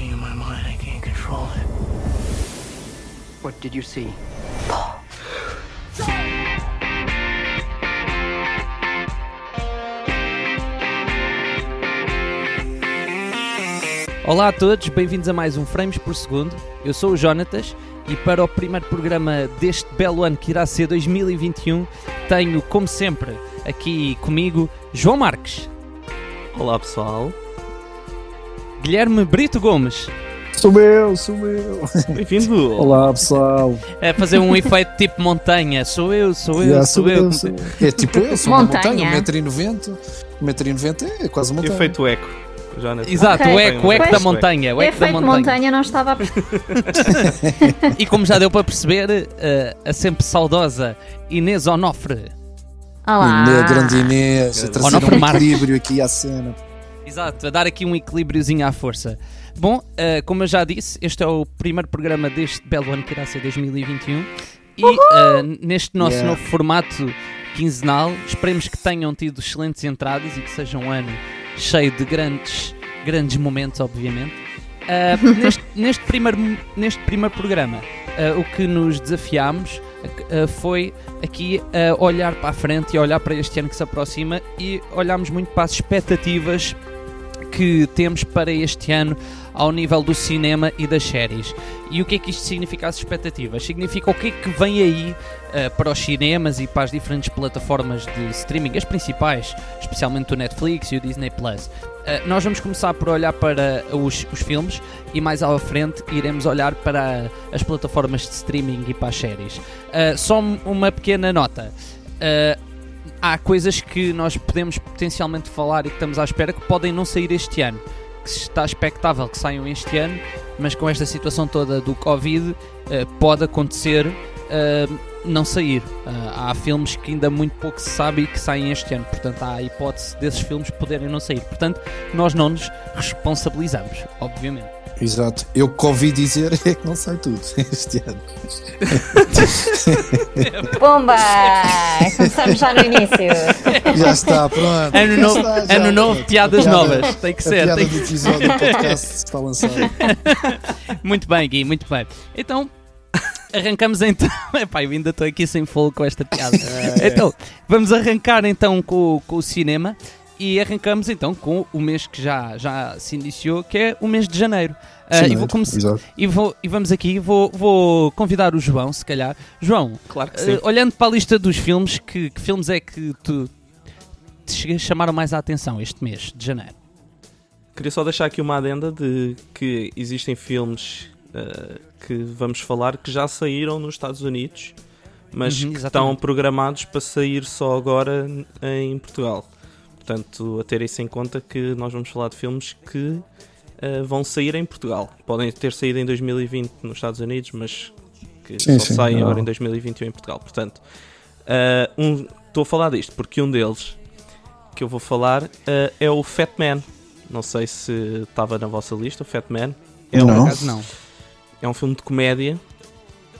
in my mind. I can't control it. What did you see? Olá a todos, bem-vindos a mais um Frames por Segundo. Eu sou o Jonatas e para o primeiro programa deste belo ano que irá ser 2021, tenho, como sempre, aqui comigo João Marques, Olá pessoal, Guilherme Brito Gomes, Sou meu, sou meu. bem-vindo! Olá pessoal. a fazer um efeito tipo montanha. Sou eu, sou eu, Já, sou eu. sou eu. É tipo eu, sou uma Montanha. montanha, 1,90m. 1,90m é quase uma montanha. Efeito eco. Exato, Ok. o eco, o eco Pois. da montanha, o eco da Efeito montanha. montanha não estava a perceber. E como já deu para perceber, eh, a sempre saudosa Inês Onofre. Olá. Inês, grande Inês, a trazer Onofre um equilíbrio aqui à cena. Exato, a dar aqui um equilíbriozinho à força. Bom, eh, como eu já disse, este é o primeiro programa deste belo ano que irá ser 2021 e eh, neste nosso Yeah. novo formato quinzenal, esperemos que tenham tido excelentes entradas e que seja um ano cheio de grandes, grandes momentos, obviamente. Eh, neste, neste, primeiro, neste primeiro programa, o que nos desafiámos foi aqui a olhar para a frente e a olhar para este ano que se aproxima e olhámos muito para as expectativas que temos para este ano ao nível do cinema e das séries. E o que é que isto significa as expectativas? Significa o que é que vem aí eh, para os cinemas e para as diferentes plataformas de streaming, as principais, especialmente o Netflix e o Disney Plus. Eh, nós vamos começar por olhar para os, os filmes e mais à frente iremos olhar para as plataformas de streaming e para as séries. Eh, só uma pequena nota. Há coisas que nós podemos potencialmente falar e que estamos à espera que podem não sair este ano. Que está expectável que saiam este ano, mas com esta situação toda do Covid eh, pode acontecer eh, não sair. Ah, há filmes que ainda muito pouco se sabe e que saem este ano, portanto há a hipótese desses filmes poderem não sair. Portanto, nós não nos responsabilizamos, obviamente. Exato. Eu que ouvi dizer é que não sai tudo este ano. Pumba! Começamos já no início. Já está, pronto. Ano Já novo, está, já. ano novo piadas A piada- novas. Tem que A ser. piada Tem do que episódio do podcast está lançado. Muito bem, Gui, muito bem. Então, arrancamos então. Epá, eu ainda estou aqui sem fogo com esta piada. É. Então, vamos arrancar então com, com o cinema e arrancamos então com o mês que já, já se iniciou, que é o mês de janeiro. Ah, e, vou começar- Exato. e, vou, e vamos aqui, vou, vou convidar o João, se calhar. João, Claro que sim. olhando para a lista dos filmes, que, que filmes é que tu te chamaram mais a atenção este mês de janeiro? Queria só deixar aqui uma adenda de que existem filmes eh, que vamos falar que já saíram nos Estados Unidos, mas Uhum, que exatamente. estão programados para sair só agora em Portugal. Portanto, a ter isso em conta que nós vamos falar de filmes que eh, vão sair em Portugal. Podem ter saído em 2020 nos Estados Unidos, mas que Sim, só sim, saem não. agora em 2021 em Portugal. Portanto, eh, um- estou a falar disto porque um deles que eu vou falar eh, é o Fat Man. Não sei se estava na vossa lista, o Fat Man. É Não. um, não. é um filme de comédia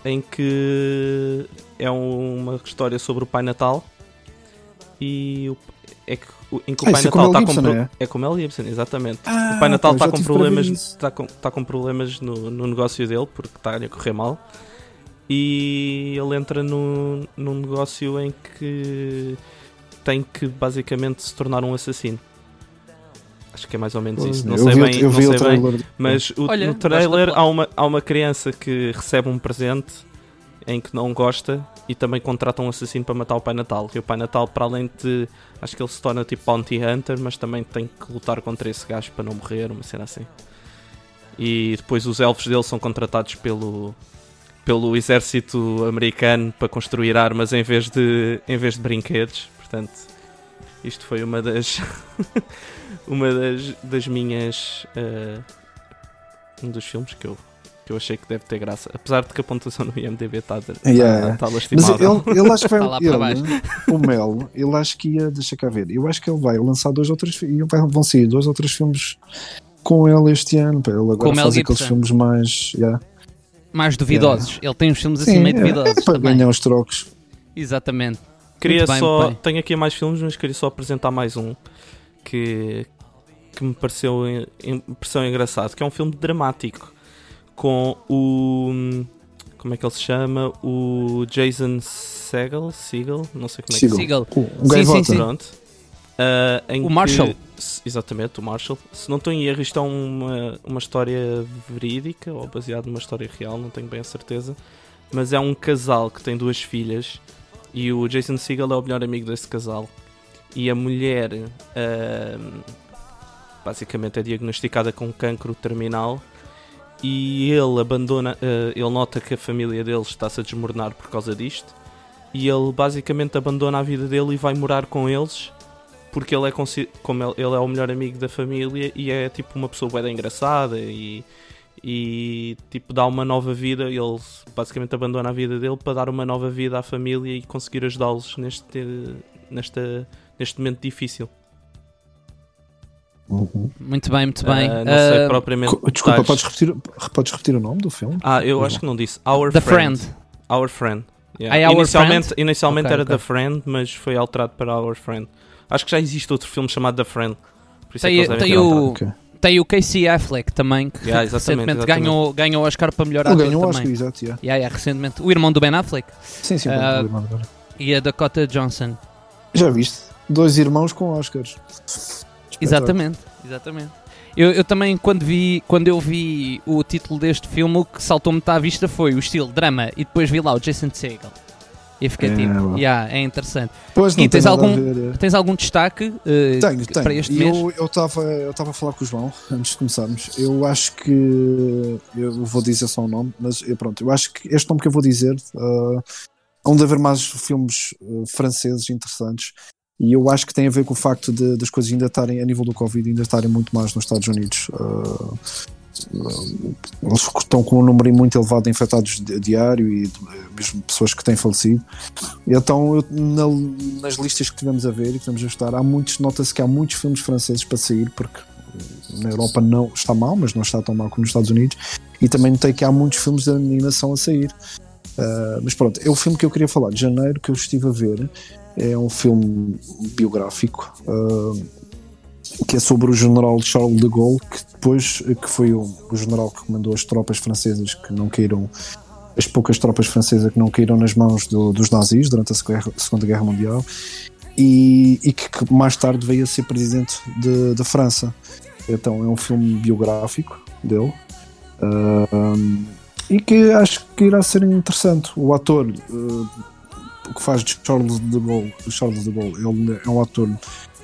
em que é um- uma história sobre o Pai Natal e o, é que, o- em que o Ah, Pai é com Natal está com Gibson, pro- é? é com Mel Gibson, exatamente. Ah, o Pai Natal está com problemas, está com, está com problemas no, no negócio dele porque está a correr mal e ele entra num, num negócio em que tem que basicamente se tornar um assassino. Acho que é mais ou menos isso. Não eu sei vi, o- bem, eu não vi sei o bem. Mas o, Olha, no trailer há uma, há uma criança que recebe um presente em que não gosta e também contrata um assassino para matar o Pai Natal. E o Pai Natal, para além de. Acho que ele se torna tipo Bounty Hunter, mas também tem que lutar contra esse gajo para não morrer, uma cena assim. E depois os elfos dele são contratados pelo, pelo exército americano para construir armas em vez de, em vez de brinquedos. Portanto, isto foi uma das. uma das, das minhas. eh, um dos filmes que eu, que eu achei que deve ter graça. Apesar de que a pontuação no IMDB está tá, Yeah. tá Mas lastimável. ele, ele acho que vai. Está lá para baixo. ele, o Mel, ele acho que ia. Deixa cá ver. Eu acho que ele vai lançar dois ou três. fi- e Vão sair dois ou três filmes com ele este ano. Pá. Ele Com agora Mel faz aqueles filmes mais. yeah. Mais duvidosos. Ele tem uns filmes assim Sim, meio é, duvidosos é para também. ganhar os trocos. Exatamente. Queria bem, só. Tenho aqui mais filmes, mas queria só apresentar mais um que, que me pareceu em- pareceu engraçado, que é um filme dramático com o como é que ele se chama? O Jason Segel, Segel, não sei como é que se. Seagal. Um gaivota. sim, sim. Pronto. Em O que- Marshall. se- exatamente, o Marshall. Se não estou em erro, isto é uma, uma história verídica ou baseada numa história real, não tenho bem a certeza. Mas é um casal que tem duas filhas e o Jason Segel é o melhor amigo desse casal. E a mulher ah, basicamente é diagnosticada com cancro terminal e ele abandona, ah, ele nota que a família dele está-se a desmoronar por causa disto. E ele basicamente abandona a vida dele e vai morar com eles porque ele é como ele, ele é o melhor amigo da família e é tipo uma pessoa bem engraçada e, e tipo dá uma nova vida. Ele basicamente abandona a vida dele para dar uma nova vida à família e conseguir ajudá-los neste nesta neste momento difícil Uhum. Muito bem, muito bem. Ah, não sei Ah, propriamente Desculpa, podes repetir, podes repetir o nome do filme? ah eu acho que não disse Our The Friend, Friend. Our Friend Yeah. Ah, é Our inicialmente Friend? inicialmente Ok, era ok. The Friend mas foi alterado para Our Friend acho que já existe outro filme chamado The Friend por isso é que Tem, eles devem tem o, Ok. tem o Casey Affleck também, que Yeah, exatamente, recentemente exatamente. ganhou, ganhou o Oscar para melhor ator ganhou o também. Oscar, exato. yeah. Yeah, yeah, recentemente. O irmão do Ben Affleck Sim, sim, Ah, pronto, agora. e a Dakota Johnson. Já viste? Dois irmãos com Oscars. Exatamente, exatamente. Eu, eu também, quando, vi, quando eu vi o título deste filme, o que saltou-me à vista foi o estilo drama e depois vi lá o Jason Segel. E fiquei É, tipo, yeah, é interessante. Pois E não tens tem nada algum- ver. é. Tens algum destaque eh, Tenho, para tenho. este E mês? eu eu estava eu estava a falar com o João antes de começarmos. Eu acho que eu vou dizer só o nome, mas eu, pronto, eu acho que este nome que eu vou dizer uh, onde haver mais filmes uh, franceses interessantes. E eu acho que tem a ver com o facto de, das coisas ainda estarem, a nível do Covid, ainda estarem muito mais nos Estados Unidos. Uh, uh, eles estão com um número muito elevado de infectados di- diário e uh, mesmo pessoas que têm falecido. Então, eu- na- nas listas que tivemos a ver e que tivemos a estudar, há muitos, nota-se que há muitos filmes franceses para sair, porque uh, na Europa não está mal, mas não está tão mal como nos Estados Unidos. E também notei que há muitos filmes de animação a sair. Uh, mas pronto, é o filme que eu queria falar de janeiro que eu estive a ver. É um filme biográfico uh, que é sobre o general Charles de Gaulle, que depois que foi o, o general que comandou as tropas francesas que não caíram as poucas tropas francesas que não caíram nas mãos do- dos nazis durante a Segunda- Guerra Mundial e, e que, que mais tarde veio a ser presidente de- da França. Então é um filme biográfico dele um, e que acho que irá ser interessante. O ator uh, que faz de Charles de Gaulle, Charles de Gaulle ele é um ator.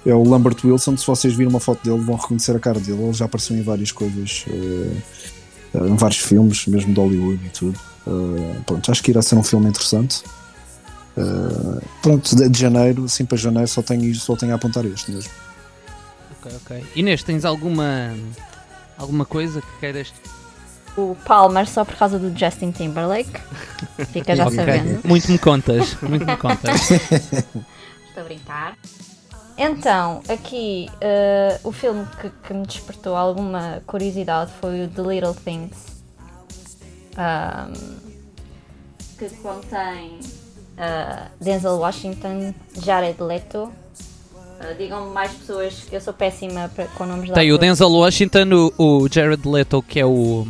É o Lambert Wilson, se vocês viram uma foto dele vão reconhecer a cara dele, ele já apareceu em várias coisas, uh, em vários filmes, mesmo de Hollywood e tudo. Uh, pronto, acho que irá ser um filme interessante. Uh, pronto, de, de janeiro, assim para janeiro, só tenho, só tenho a apontar este mesmo. Ok, ok. Inês, tens alguma, alguma coisa que queiras O Palmer só por causa do Justin Timberlake. Fica já sabendo. Muito me contas, muito me contas. Estou a brincar. Então, aqui eh, o filme que, que me despertou alguma curiosidade foi o The Little Things. Ahm, que contém eh, Denzel Washington, Jared Leto. Eh, Digam-me mais pessoas, que eu sou péssima para- com nomes de Tem o. Denzel Washington, o, o Jared Leto, que é o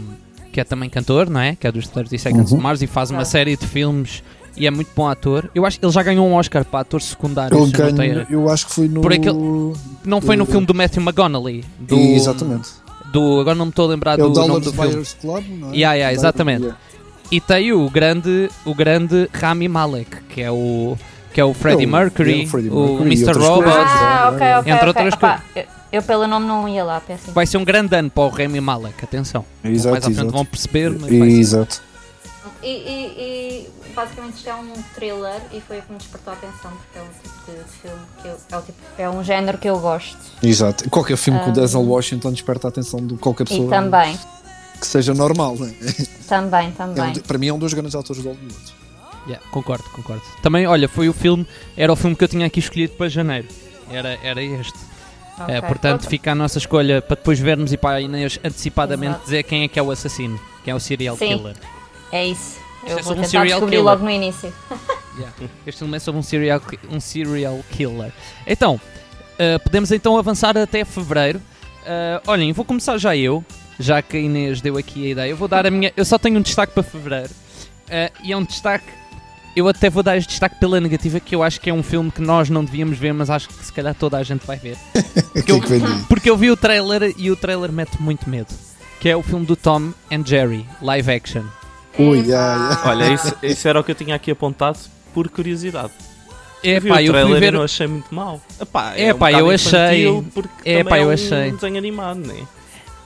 que é também cantor, não é? Que é dos 30 Seconds Uhum. to Mars e faz uma série de filmes e é muito bom ator. Eu acho que ele já ganhou um Oscar para ator secundário. Ele eu tenho- eu acho que foi no. Por aquele- Não foi no filme do Matthew McConaughey. Do, Exatamente. Do, agora não me estou a lembrar É o do nome Dallas do filme. Buyers Club, não é? Yeah, yeah, exatamente. Yeah. E tem o grande, o grande Rami Malek, que é o, que é o Freddie É o- Mercury, é o Freddie o Mercury e Mr. Robot. coisas. Ah, ok, ok. Entre ok. outras Opa, eu, pelo nome não ia lá, péssimo. Vai ser um grande ano para o Rami Malek, atenção. Exato, Mais à frente exato. vão perceber, mas vai ser. Exato. E, e- e, basicamente isto é um thriller e foi o que me despertou a atenção porque é um tipo de, filme que eu, é, o tipo, é um género que eu gosto. Exato. Qualquer filme com o Ah. Denzel Washington desperta a atenção de qualquer pessoa E também, que seja normal. Né? também, É um também. para mim é um dos grandes autores de Hollywood. Yeah, concordo, concordo. Também, olha, foi o filme, era o filme que eu tinha aqui escolhido para janeiro. Era, era este. É, Ok. portanto, fica a nossa escolha para depois vermos e para a Inês antecipadamente Exato. dizer quem é que é o assassino, quem é o serial Sim. killer. É isso. Eu é vou sobre um serial descobrir killer. logo no início. Yeah. Este filme é sobre um serial, um serial killer. Então, uh, podemos então avançar até fevereiro. Ah, olhem, vou começar já eu, já que a Inês deu aqui a ideia. Eu vou dar a minha. Eu só tenho um destaque para fevereiro. Ah, e é um destaque. Eu até vou dar este destaque pela negativa, que eu acho que é um filme que nós não devíamos ver, mas acho que se calhar toda a gente vai ver. O que é daí? Porque eu vi o trailer e o trailer mete muito medo. Que é o filme do Tom and Jerry, live action. Ui, ai, ai. Olha, isso, isso era o que eu tinha aqui apontado por curiosidade. É vi pá, o eu fui ver. e não achei muito mal. Epá, É um pá, eu achei- Porque É pá, eu é um achei. desenho animado, né?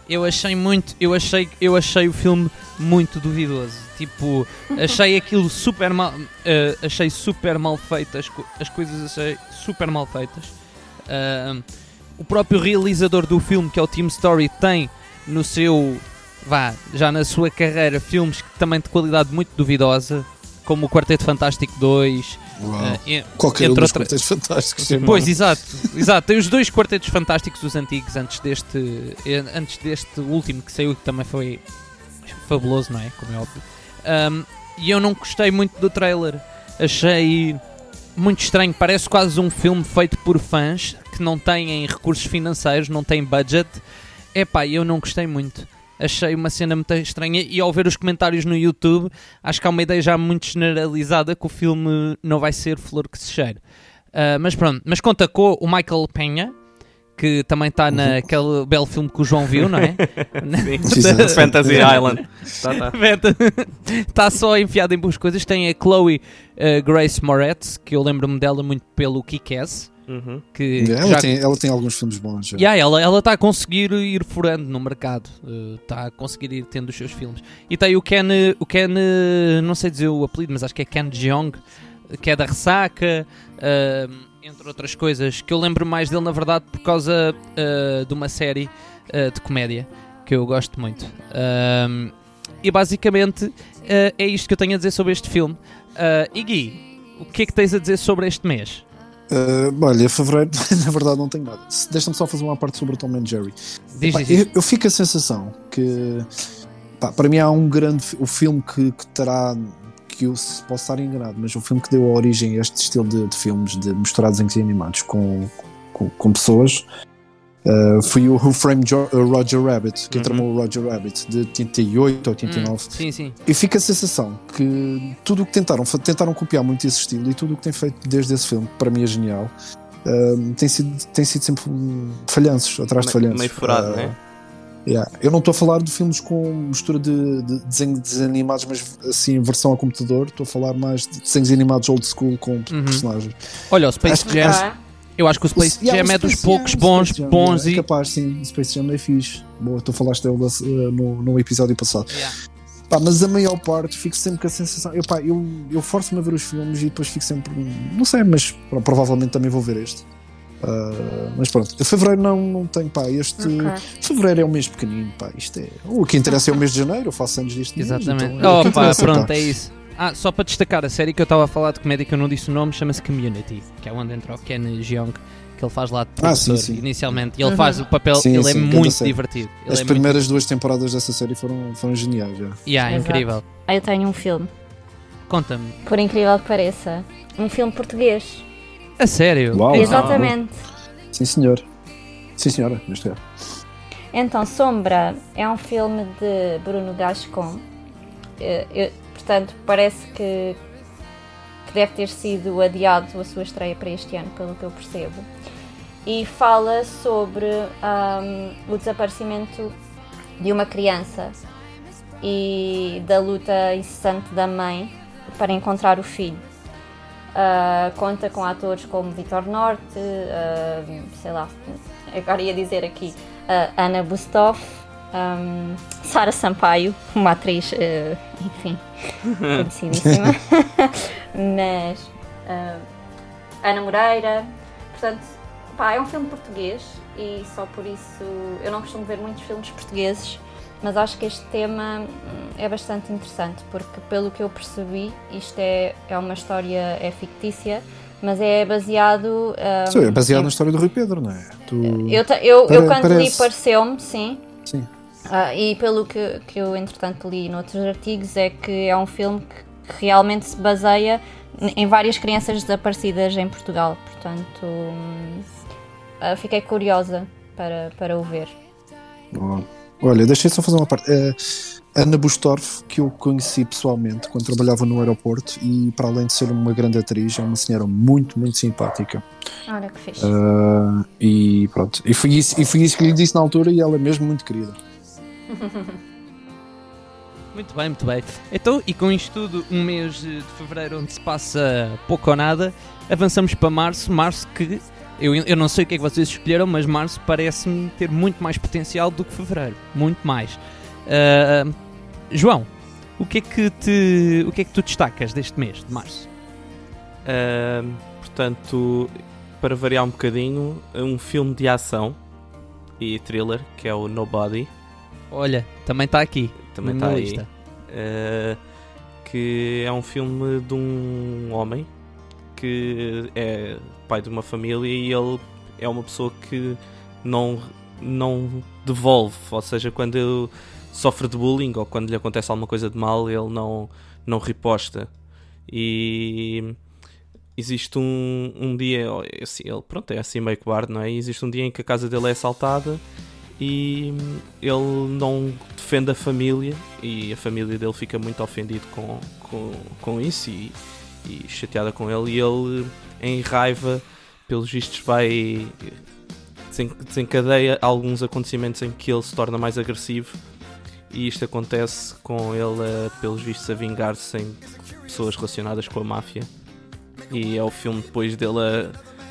Eu achei muito, eu achei, eu achei o filme muito duvidoso. Tipo, achei aquilo super mal, eh, achei super mal feito, as, co- as coisas achei super mal feitas. Ah, o próprio realizador do filme, que é o Team Story, tem no seu, vá, já na sua carreira, filmes que também de qualidade muito duvidosa, como o Quarteto Fantástico 2, Uau. e- Qualquer um dos outra- quartetos fantásticos. Pois, exato, exato. Tem os dois quartetos fantásticos, os antigos, antes deste, antes deste último que saiu, que também foi fabuloso, não é? Como é óbvio. Um, e eu não gostei muito do trailer. Achei muito estranho. Parece quase um filme feito por fãs que não têm recursos financeiros, não têm budget. Epá, eu não gostei muito. Achei uma cena muito estranha e ao ver os comentários no YouTube, acho que há uma ideia já muito generalizada que o filme não vai ser flor que se cheire. Uh, mas pronto, mas conta com o Michael Penha, que também está naquele belo filme que o João viu, não é? Sim. Fantasy Island. Tá, tá. Está só enfiado em boas coisas. Tem a Chloe uh, Grace Moretz, que eu lembro-me dela muito pelo Kick-Ass. Uhum. Que Ela, já- tem, ela tem alguns filmes bons. Já. Yeah, ela ela está a conseguir ir furando no mercado, está a conseguir ir tendo os seus filmes. E tem o Ken, o Ken, eh, não sei dizer o apelido, mas acho que é Ken Jeong, que é da Ressaca, ah, entre outras coisas, que eu lembro mais dele na verdade por causa ah, de uma série de comédia que eu gosto muito. E basicamente é isto que eu tenho a dizer sobre este filme. E Gui, o que é que tens a dizer sobre este mês? Uh, olha, fevereiro, na verdade, não tenho nada. Deixa-me só fazer uma parte sobre o Tom and Jerry. Diz, Pá, diz, eu, eu fico a sensação que pá, para mim há um grande o filme que, que terá que eu se- posso estar enganado, mas o filme que deu a origem a este estilo de, de filmes de misturados em desenhos animados com, com, com pessoas uh, foi o Who Framed Jo- uh, Roger Rabbit, que Uhum. tramou o Roger Rabbit de 88 ou 89. Hum, sim, sim. E fica a sensação que tudo o que tentaram, tentaram copiar muito esse estilo e tudo o que tem feito desde esse filme, que para mim é genial, um, tem, sido, tem sido sempre falhanços, atrás de Me- falhanços. meio furado, Ah, né? yeah. Eu não estou a falar de filmes com mistura de, de desenhos desanimados, mas assim, versão a computador, estou a falar mais de desenhos animados old school com Uhum. personagens. Olha, o Space Acho que- Jam, Ah, eu acho que o Space Jam o é dos poucos bons, Jam, bons yeah, e. É capaz, sim, Space Jam é fixe. Boa, tu falaste dele uh, no, no episódio passado. Yeah. Pá, mas a maior parte fico sempre com a sensação. Eu, pá, eu, eu forço-me a ver os filmes e depois fico sempre. Não sei, mas pá, provavelmente também vou ver este. Ah, mas pronto, fevereiro não, não tenho, pá. Este. ok. Fevereiro é um mês pequenino, pá. Isto é. O que interessa é o mês de janeiro, eu faço anos mês, Exatamente. então, é o oh, pá, pronto, pá. é isso. Ah, só para destacar a série que eu estava a falar de comédia que eu não disse o nome, chama-se Community, que é onde entra o Ken Jeong, que ele faz lá de Ah, sim, professor sim. inicialmente. E ele Uhum. faz o papel, Sim, ele sim, é muito série. divertido. Ele As é muito- primeiras duas temporadas dessa série foram, foram geniais, já. Yeah, Exato. incrível. Ah, eu tenho um filme, Conta-me. por incrível que pareça. Um filme português. A sério? Uau. Exatamente. Sim, senhor. Sim, senhora, neste caso. Então, Sombra é um filme de Bruno Gascon. Eh, eu- portanto, parece que, que deve ter sido adiado a sua estreia para este ano, pelo que eu percebo. E fala sobre ahm, o desaparecimento de uma criança e da luta incessante da mãe para encontrar o filho. Ah, conta com atores como Vitor Norte, ah, sei lá, agora ia dizer aqui, ah, Ana Bustoff, ahm, Sara Sampaio, uma atriz, ah, enfim, conhecidíssima, mas ah, Ana Moreira, portanto, pá, é um filme português e só por isso eu não costumo ver muitos filmes portugueses, mas acho que este tema hum, é bastante interessante porque pelo que eu percebi isto é, é uma história é fictícia, mas é baseado ah, Sim, é baseado em- na história do Rui Pedro, não é? Tu... eu, eu, eu quando li parece. pareceu-me, sim. Sim. Ah, e pelo que, que eu entretanto li noutros artigos é que é um filme que, que realmente se baseia em várias crianças desaparecidas em Portugal. Portanto, hum, ah, fiquei curiosa para, para o ver. Boa. Olha, deixei só fazer uma parte. É, Ana Bustorff, que eu conheci pessoalmente quando trabalhava no aeroporto, e para além de ser uma grande atriz, é uma senhora muito, muito simpática. Olha que fixe. Ah, e pronto. E foi, isso, e foi isso que lhe disse na altura, e ela é mesmo muito querida. Muito bem, muito bem. Então, e com isto tudo, um mês de fevereiro onde se passa pouco ou nada, avançamos para março. Março que eu, eu não sei o que é que vocês escolheram, mas março parece-me ter muito mais potencial do que fevereiro. Muito mais. Ah, João, o que, é que te, o que é que tu destacas deste mês de março? Ahm, portanto, para variar um bocadinho, um filme de ação e thriller que é o Nobody. Olha, também está aqui. Também está aí. lista. Uh, que é um filme de um homem que é pai de uma família e ele é uma pessoa que não, não devolve, ou seja, quando ele sofre de bullying ou quando lhe acontece alguma coisa de mal, ele não, não riposta. E existe um, um dia, assim, ele pronto, é assim meio cobarde, não é? E existe um dia em que a casa dele é assaltada e ele não defende a família e a família dele fica muito ofendido com, com, com isso e, e chateada com ele. E ele em raiva pelos vistos vai desen- desencadeia alguns acontecimentos em que ele se torna mais agressivo. E isto acontece com ele eh, pelos vistos a vingar-se em pessoas relacionadas com a máfia. E é o filme depois dele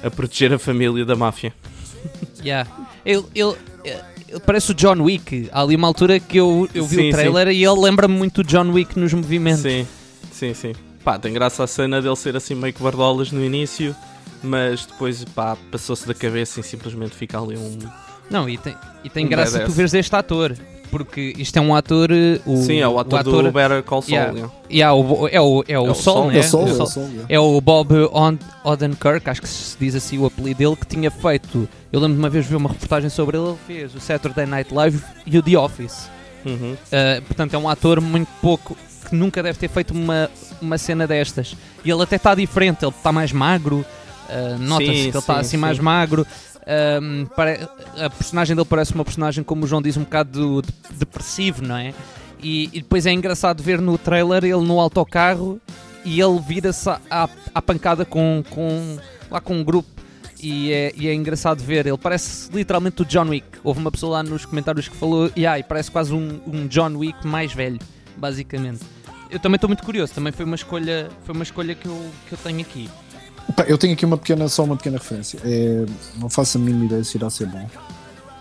a, a proteger a família da máfia. Yeah. Ele, ele, ele parece o John Wick. Há ali uma altura que eu, eu vi Sim, o trailer e ele lembra-me muito do John Wick nos movimentos. Sim, sim, sim. Pá, tem graça a cena dele ser assim meio que bardolas no início, mas depois, pá, passou-se da cabeça e simplesmente fica ali um. Não, e tem, e tem Um graça tu veres este ator. Porque isto é um ator. eh, O, sim, é o ator, do Better Call Saul. Yeah. yeah. Yeah, o, é o, é o, É o Sol, Sol, né? É o Sol, O é o Sol. Yeah. É o Bob Odenkirk, acho que se diz assim o apelido dele, que tinha feito. Eu lembro de uma vez ver uma reportagem sobre ele, ele fez o Saturday Night Live e o The Office. Uhum. Uh, portanto, é um ator muito pouco que nunca deve ter feito uma, uma cena destas. E ele até está diferente, ele está mais magro, uh, nota-se que ele está sim, assim sim. mais magro. Um, pare- a personagem dele parece uma personagem, como o João diz, um bocado de- depressivo, não é? E, e depois é engraçado ver no trailer ele no autocarro e ele vira-se à pancada com, com, lá com um grupo. E é, e é engraçado ver, ele parece literalmente o John Wick. Houve uma pessoa lá nos comentários que falou, yeah, e parece quase um, um John Wick mais velho, basicamente. Eu também estou muito curioso, também foi uma escolha, foi uma escolha que, eu, que eu tenho aqui. Eu tenho aqui uma pequena, só uma pequena referência. É, não faço a mínima ideia se irá ser bom,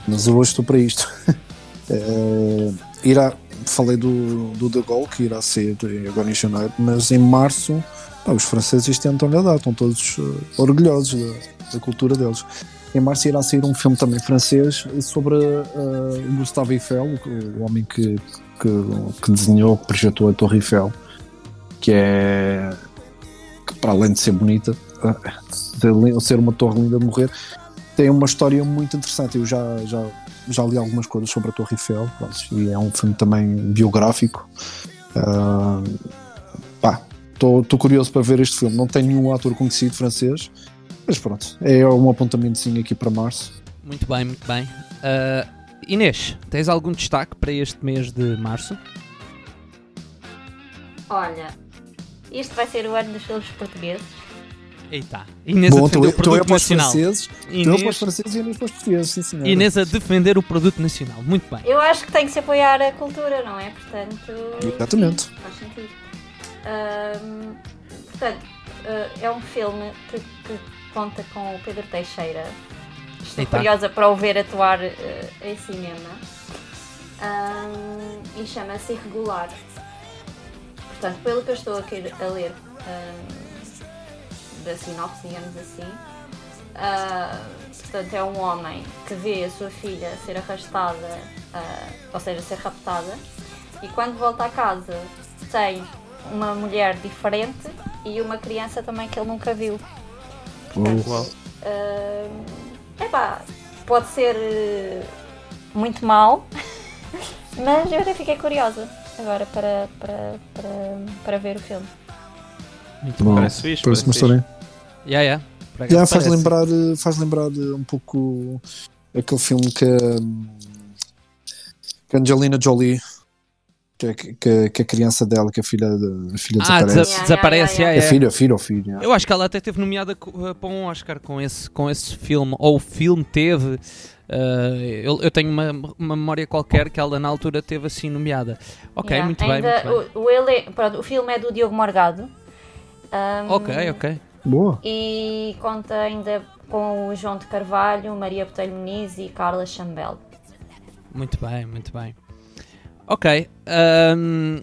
mas eu hoje estou para isto. É, irá, falei do, do De Gaulle, que irá ser agora em janeiro, mas em março pá, os franceses tentam-lhe dar, estão todos eh, orgulhosos da, da cultura deles. Em março irá sair um filme também francês sobre eh, o Gustave Eiffel, o, o homem que, que, que desenhou, que projetou a Torre Eiffel, que é que para além de ser bonita, de ser uma torre linda de morrer, tem uma história muito interessante. Eu já, já, já li algumas coisas sobre a Torre Eiffel e é um filme também biográfico. Ah, pá, estou curioso para ver este filme. Não tem nenhum ator conhecido francês, mas pronto, é um apontamentozinho aqui para março. Muito bem, muito bem. Ah, Inês, tens algum destaque para este mês de março? Olha, isto vai ser o ano dos filmes portugueses. Eita, Inês a Bom, defender tu, o é produto os nacional. franceses, tu é para os Inês, franceses e eu para os portugueses, sim senhora. Inês a defender o produto nacional. Muito bem. Eu acho que tem que se apoiar a cultura, não é? Portanto. Exatamente. sim, faz sentido. Ahm, portanto, eh, é um filme que, que conta com o Pedro Teixeira. Estou Eita. curiosa para o ver atuar eh, em cinema. Ahm, e chama-se Irregular. Portanto, pelo que eu estou a ler ahm, da sinopse, digamos assim, ah, portanto, é um homem que vê a sua filha ser arrastada, ah, ou seja, ser raptada, e quando volta a casa tem uma mulher diferente e uma criança também que ele nunca viu. Portanto, ah, epá, pode ser eh, muito mau, mas eu até fiquei curiosa agora para, para, para, para ver o filme. Muito Bom, Parece fixe, parece uma história. Yeah, yeah. Já faz parece. lembrar, faz lembrar eh, um pouco aquele filme que hum, Que a Angelina Jolie, que, é- que, que a criança dela, que a filha, a filha Ah, desaparece. desa- Yeah, desaparece. yeah, yeah, É yeah. filho, é filho ou filho. Eu acho que ela até teve nomeada eh, para um Oscar com esse, com esse filme, ou o filme teve. eh, eu, eu tenho uma, uma memória qualquer que ela na altura teve assim nomeada. Ok, Yeah. muito bem, Ainda muito bem. O, o, ele, pronto, o filme é do Diogo Morgado. Um, Ok, ok. Boa. E conta ainda com o João de Carvalho, Maria Botelho Muniz e Carla Chambel. Muito bem, muito bem. Ok. ahm,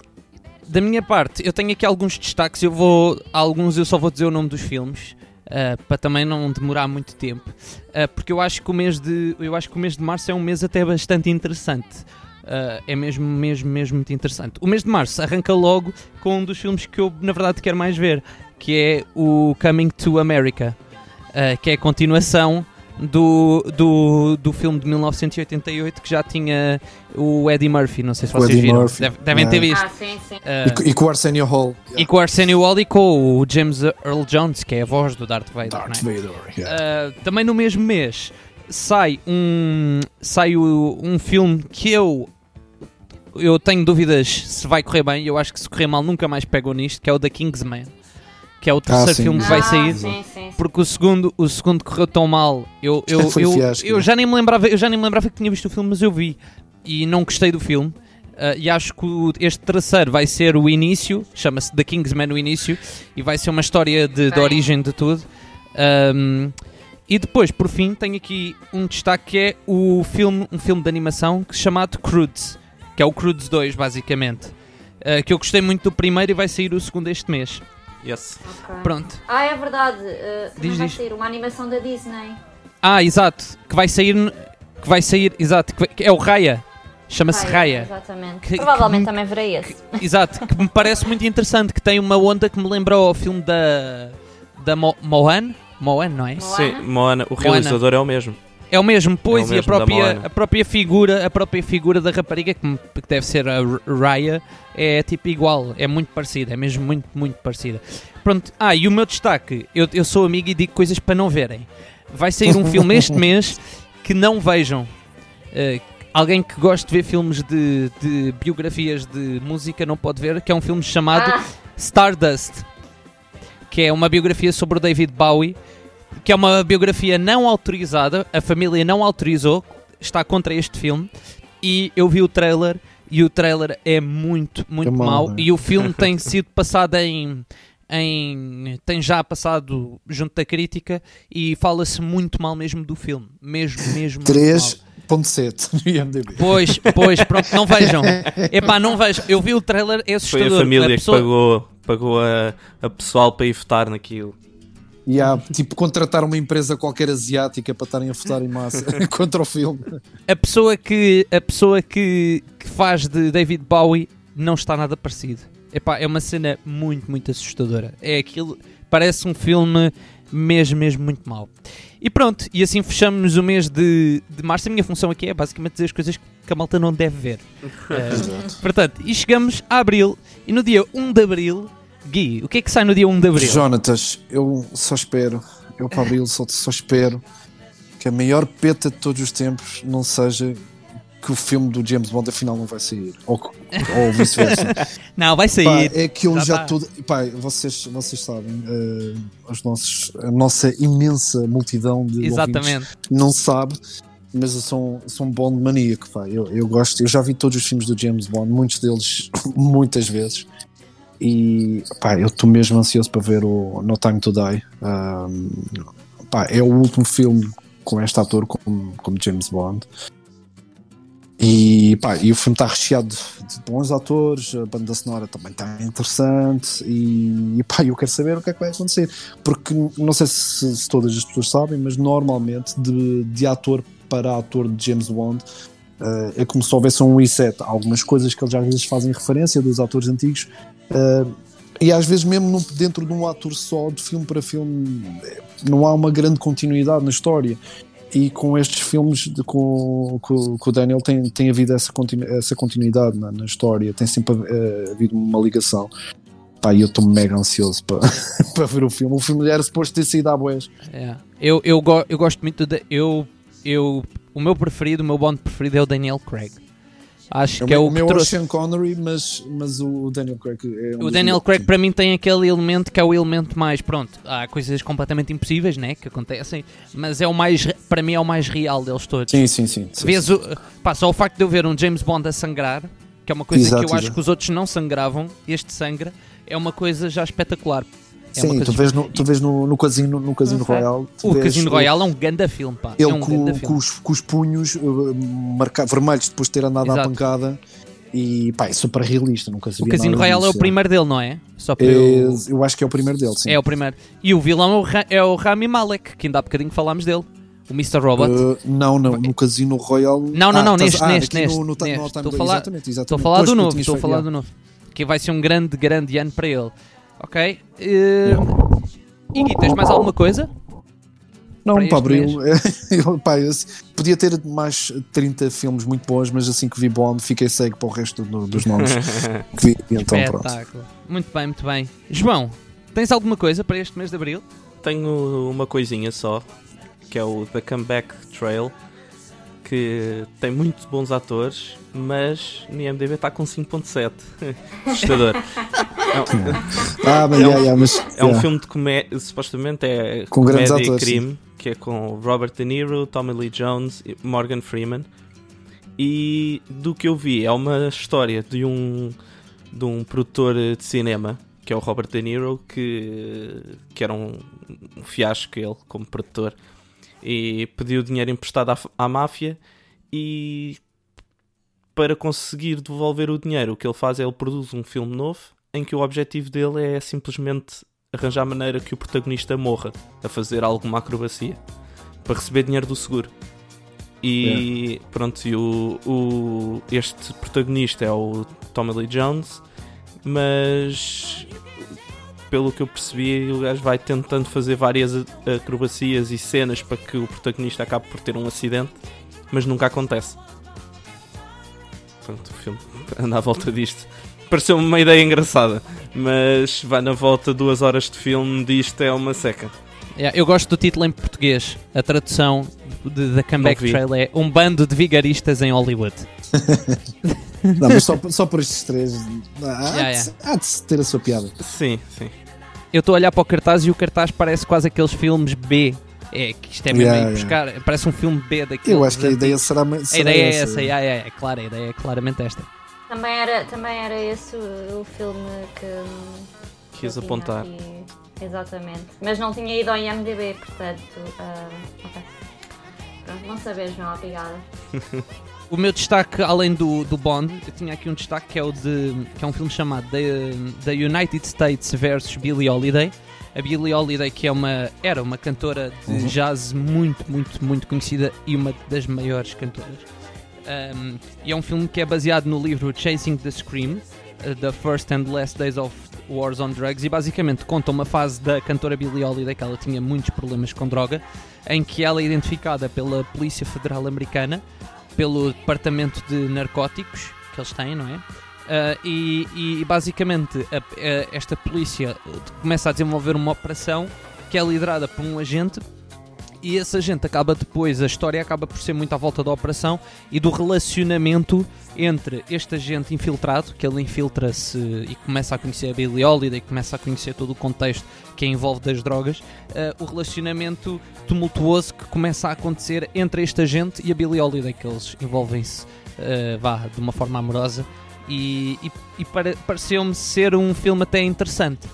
da minha parte, eu tenho aqui alguns destaques. Eu vou. Alguns eu só vou dizer o nome dos filmes. ah, para também não demorar muito tempo. Ah, porque eu acho que o mês de. Eu acho que o mês de março é um mês até bastante interessante. Ah, é mesmo, mesmo, mesmo muito interessante. O mês de março arranca logo com um dos filmes que eu na verdade quero mais ver, que é o Coming to America, ah, que é a continuação do, do, do filme de 1988 que já tinha o Eddie Murphy, não sei se O vocês Eddie viram. Murphy, Deve- devem ter yeah. visto. Ah, sim, sim. Ah, E, e com o Arsenio Hall. e com o Arsenio Hall e com o James Earl Jones, que é a voz do Darth Vader. Darth não é? Vader. yeah. Uh, também no mesmo mês sai um sai o- um filme que eu eu tenho dúvidas se vai correr bem. Eu acho que se correr mal nunca mais pegou nisto, que é o The Kingsman, que é o terceiro sim. filme que Ah, vai ah, sair. Sim, sim, sim. Porque o segundo, o segundo correu tão mal. Eu, eu, Foi eu, fiasco. eu já nem me lembrava, eu já nem me lembrava que tinha visto o filme, mas eu vi e não gostei do filme. Uh, e acho que o- este terceiro vai ser o início, chama-se The Kingsman o início, e vai ser uma história de, de origem de tudo. Um, e depois, por fim, tenho aqui um destaque que é o filme, um filme de animação que- chamado Crudes, que é o Crudes 2, basicamente. Uh, que eu gostei muito do primeiro e vai sair o segundo este mês. Yes. Ok. Pronto. Ah, é verdade. uh, Diz, não vai diz. sair uma animação da Disney. Ah, exato. Que vai sair. Que vai sair. Exato. que vai- que é o Raya. Chama-se Raya, Raya. Exatamente. Que- Provavelmente que- também verei esse. Exato. Que me parece muito interessante. Que tem uma onda que me lembra o filme da. Da Mo Mohan. Mohan, não é? Moana? Sim, Moana, o realizador é o mesmo. É o mesmo, pois, É o e a mesmo própria, a própria figura, a própria figura da rapariga, que, deve ser a Raya, é tipo igual, é muito parecida, é mesmo muito, muito parecida. Pronto, ah, e o meu destaque, eu, eu sou amigo e digo coisas para não verem. Vai sair um filme este mês que não vejam. Eh, alguém que goste de ver filmes de, de biografias de música não pode ver, que é um filme chamado Ah, Stardust, que é uma biografia sobre o David Bowie, que é uma biografia não autorizada, a família não autorizou, está contra este filme, e eu vi o trailer e o trailer é muito, muito É mau, não é? e o filme tem sido passado em em tem já passado junto da crítica e fala-se muito mal mesmo do filme, mesmo, mesmo muito mal. 3.7 no IMDb. Pois, pois, pronto, não vejam. Epá, não vejam. Eu vi o trailer, é Foi assustador. a família pessoa- que pagou, pagou a, a pessoal para ir votar naquilo. E há, tipo, contratar uma empresa qualquer asiática para estarem a votar em massa contra o filme. a pessoa que a pessoa que, que faz de David Bowie não está nada parecido. Epá, é uma cena muito, muito assustadora. É aquilo, parece um filme mesmo, mesmo muito mau. E pronto, e assim fechamos o mês de, de março. A minha função aqui é basicamente dizer as coisas que a malta não deve ver. Eh, portanto, e chegamos a abril, e no dia 1 de abril, Gui, o que é que sai no dia 1 de abril? Jonatas, eu só espero, eu para abril só, só espero que a maior peta de todos os tempos não seja que o filme do James Bond afinal não vai sair. Ou, ou vice-versa. Não, vai Pá, sair. é que eu Já já tá. estou. Pá, vocês, vocês sabem, eh, os nossos, a nossa imensa multidão de Exatamente. não sabe, mas eu sou, um- sou um Bond maníaco. Pá. Eu, eu gosto, eu já vi todos os filmes do James Bond, muitos deles muitas vezes. E pá, eu estou mesmo ansioso para ver o No Time to Die. Ahm, pá, é o último filme com este ator como, James Bond. E, pá, e o filme está recheado de bons atores, a banda sonora também está interessante e, e pá, eu quero saber o que é que vai acontecer. Porque não sei se, se todas as pessoas sabem, mas normalmente de, de ator para ator de James Bond eh, é como se houvesse um reset. Algumas coisas que eles às vezes fazem referência dos atores antigos eh, e às vezes mesmo dentro de um ator só, de filme para filme, não há uma grande continuidade na história. E com estes filmes, de- com, com, com o Daniel, tem, tem havido essa, continu, essa continuidade na, na história, tem sempre eh, havido uma ligação. Pá, eu estou mega ansioso para, para ver o filme. O filme era suposto ter saído à boés. É. Eu, eu, go- eu gosto muito de. Eu, eu, o meu preferido, o meu Bond preferido é o Daniel Craig. Acho É o que é meu- o o que meu é o trouxe. Sean Connery, mas, mas o Daniel Craig é um O Daniel. Craig para mim tem aquele elemento que é o elemento mais, pronto, há coisas completamente impossíveis, né, que acontecem, mas é o mais, para mim é o mais real deles todos. Sim, sim, sim. sim, Vês sim. o, pá, só o facto de eu ver um James Bond a sangrar, que é uma coisa Exato, que eu acho que os outros não sangravam, este sangra, é uma coisa já espetacular. É Sim, tu vês no, tu vês no, no Casino, no casino tu O Casino Royale é um ganda filme, pá. Ele é um com, com os, com os punhos uh, marca- vermelhos depois de ter andado à Exato. pancada. E pá, é super realista. Nunca se O Casino nada Royale é o primeiro dele, não é? Só para É, eu... eu acho que é o primeiro dele, sim. É o primeiro. E o vilão é o, Ra- é o Rami Malek, que ainda há bocadinho falámos dele. O Mr. Robot. Uh, não, não, no Casino Royale. Não, não, não, estás- neste, ah, neste, neste, No, no, neste. Estou a falar- exatamente, exatamente. Estou a falar Pois, do novo, estou a falar do novo. Que vai ser um grande, grande ano para ele. Ok? Gui, tens mais alguma coisa? Não, para abril. eu, pá, eu- podia ter mais 30 filmes muito bons, mas assim que vi Bond fiquei cego para o resto do- dos nomes que vi. Então pronto. Muito bem, muito bem. João, tens alguma coisa para este mês de abril? Tenho uma coisinha só, que é o The Comeback Trail, que tem muito bons atores, mas no IMDB está com 5.7. Assustador. Ah, mas, É um- yeah, yeah, mas É um yeah. filme de comédia, supostamente é Com grandes comédia atores, e crime, que é com Robert De Niro, Tommy Lee Jones e Morgan Freeman. E do que eu vi, é uma história de um, de um produtor de cinema, que é o Robert De Niro, que, que era um, um fiasco ele como produtor, e pediu dinheiro emprestado à, à máfia e para conseguir devolver o dinheiro, o que ele faz é ele produz um filme novo em que o objetivo dele é simplesmente arranjar maneira que o protagonista morra a fazer alguma acrobacia para receber dinheiro do seguro. E pronto, e o, o- este protagonista é o Tommy Lee Jones, mas pelo que eu percebi, o gajo vai tentando fazer várias acrobacias e cenas para que o protagonista acabe por ter um acidente, mas nunca acontece. Pronto, o filme anda à volta disto. Pareceu-me uma ideia engraçada, mas vai na volta duas horas de filme disto é uma seca. Yeah, eu gosto do título em português. A tradução de- da Comeback. Trail é Um Bando de Vigaristas em Hollywood. Não, mas só, só por estes três. Há, Yeah, de, há de ter a sua piada. Sim, sim. Eu estou a olhar para o cartaz e o cartaz parece quase aqueles filmes B. É, que isto é mesmo Yeah, aí buscar. Parece um filme B daqueles. Eu acho que a ideia antigos. será, A será ideia é essa. essa, yeah, yeah, é claro, a ideia é claramente esta. Também era, também era esse o, o filme que. que Quis apontar. aqui. Exatamente. Mas não tinha ido ao IMDB, portanto. ah, ok. Pronto, não saber, João, obrigada. O meu destaque, além do, do Bond, eu tinha aqui um destaque que é o de. que é um filme chamado The, The United States vs Billie Holiday. A Billie Holiday, que é uma, era uma cantora de Uhum. jazz muito, muito, muito conhecida e uma das maiores cantoras. Um, e é um filme que é baseado no livro Chasing the Scream, uh, The First and Last Days of Wars on Drugs, e basicamente conta uma fase da cantora Billie Holiday que ela tinha muitos problemas com droga, em que ela é identificada pela Polícia Federal Americana, pelo Departamento de Narcóticos que eles têm, não é? Uh, e, e basicamente a- a- esta polícia começa a desenvolver uma operação que é liderada por um agente e esse agente acaba depois, a história acaba por ser muito à volta da operação e do relacionamento entre este agente infiltrado, que ele infiltra-se e começa a conhecer a Billie Holiday, começa a conhecer todo o contexto que envolve das drogas, eh, o relacionamento tumultuoso que começa a acontecer entre este agente e a Billie Holiday, que eles envolvem-se, eh, vá, de uma forma amorosa e, e- e pare- pareceu-me ser um filme até interessante.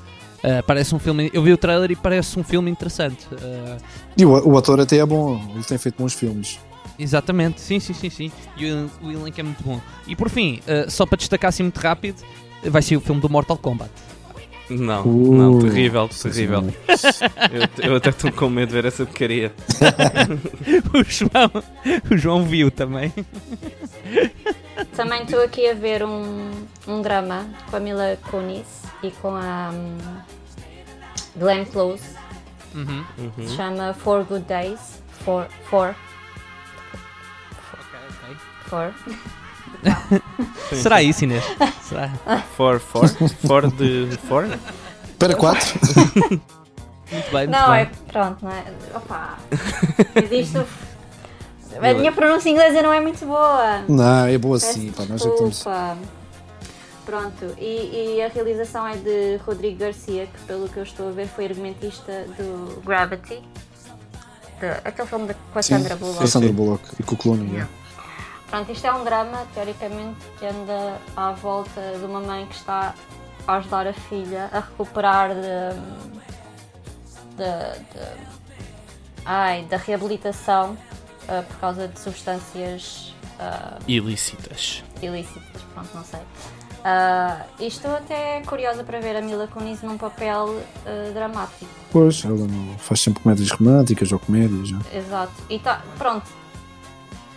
Eh, parece um filme. Eu vi o trailer e parece um filme interessante. Eh, E o, o ator até é bom, ele tem feito bons filmes. Exatamente, sim, sim, sim, sim. E o, o elenco é muito bom. E por fim, uh, só para destacar assim muito rápido, vai ser o filme do Mortal Kombat. Não, Uh, não, terrível, terrível. Eu, eu até estou com medo de ver essa porcaria. o, João, o João viu também. Também estou aqui a ver um, um drama com a Mila Kunis e com a hum, Glenn Close. Uhum. Se chama Four Good Days. Four. Four. Four. Será isso, Inês? Será? For, for, for de for? Para quatro? Muito bem, muito Não, bem. é. Pronto, não é? Opa! Existe o. A minha pronúncia inglesa não é muito boa. Não, é boa Peço sim, pá, nós já estamos. Pronto, e, e a realização é de Rodrigo Garcia, que pelo que eu estou a ver foi argumentista do Gravity, de, aquele filme de, com a Sim, Sandra Bullock. com a Sandra Bullock e com o Clooney, yeah. Pronto, isto é um drama, teoricamente, que anda à volta de uma mãe que está a ajudar a filha a recuperar de, de- de- ai, da reabilitação ah, por causa de substâncias ah, Ilícitas. ilícitas, pronto, não sei. E estou até curiosa para ver a Mila Kunis num papel ah, dramático. Pois, ela não faz sempre comédias românticas ou comédias. já. Exato. E tá, pronto.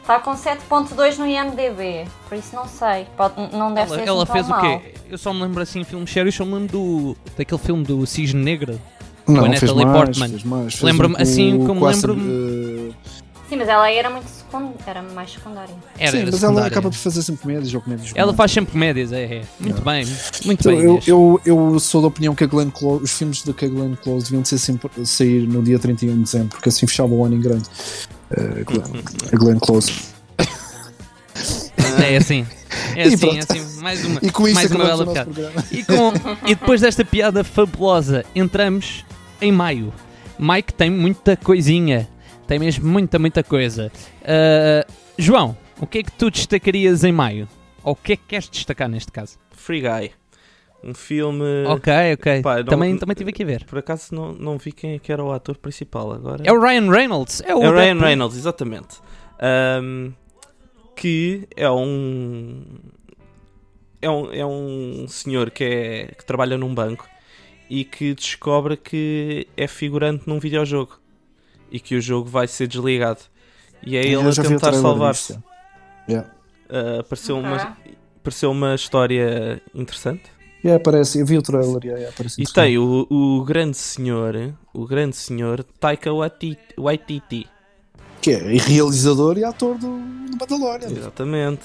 Está com 7.2 no IMDB, por isso não sei. Pode, não deve Ela, ser ela assim fez tão o mal. quê? Eu só me lembro assim, filmes sérios, só me lembro do, daquele filme do Cisne Negro. Não, a fez Natalie mais, Portman. Lembro-me- um com- assim como com a lembro-me- Sandra- Sim, mas ela era muito secund... era mais secundária. Era, Sim, era mas ela secundária. acaba por fazer sempre comédias ou comédias Ela faz sempre comédias, é, é. Muito bem, muito Então, bem. eu, eu, eu sou da opinião que a Glenn Close, os filmes da Glenn Close deviam ser sempre sair no dia 31 de dezembro, porque assim fechava o ano em grande. Uh, Glenn- a Glenn Close. É assim. É E assim, pronto. é assim. Mais uma, E com isto mais uma bela piada. E, com, e depois desta piada fabulosa, entramos em maio. Que tem muita coisinha. Tem mesmo muita, muita coisa. Ah, João, o que é que tu destacarias em maio? Ou o que é que queres destacar neste caso? Free Guy. Um filme. Ok, ok. pá, não- também, também tive aqui a ver. Por acaso não, não vi quem é que era o ator principal agora. É o Ryan Reynolds. É o, É o Ryan. Reynolds, exatamente. Ahm, que é um. É um, é um senhor que, é, que trabalha num banco e que descobre que é figurante num videojogo e que o jogo vai ser desligado. E é ele a tentar salvar-se. yeah. Ah, pareceu, Ok. uma, pareceu uma história interessante. Yeah, parece, eu vi o trailer, yeah, yeah, E tem o, o grande senhor, o grande senhor Taika Waititi. Que é realizador e ator do, do Mandalorian. Exatamente,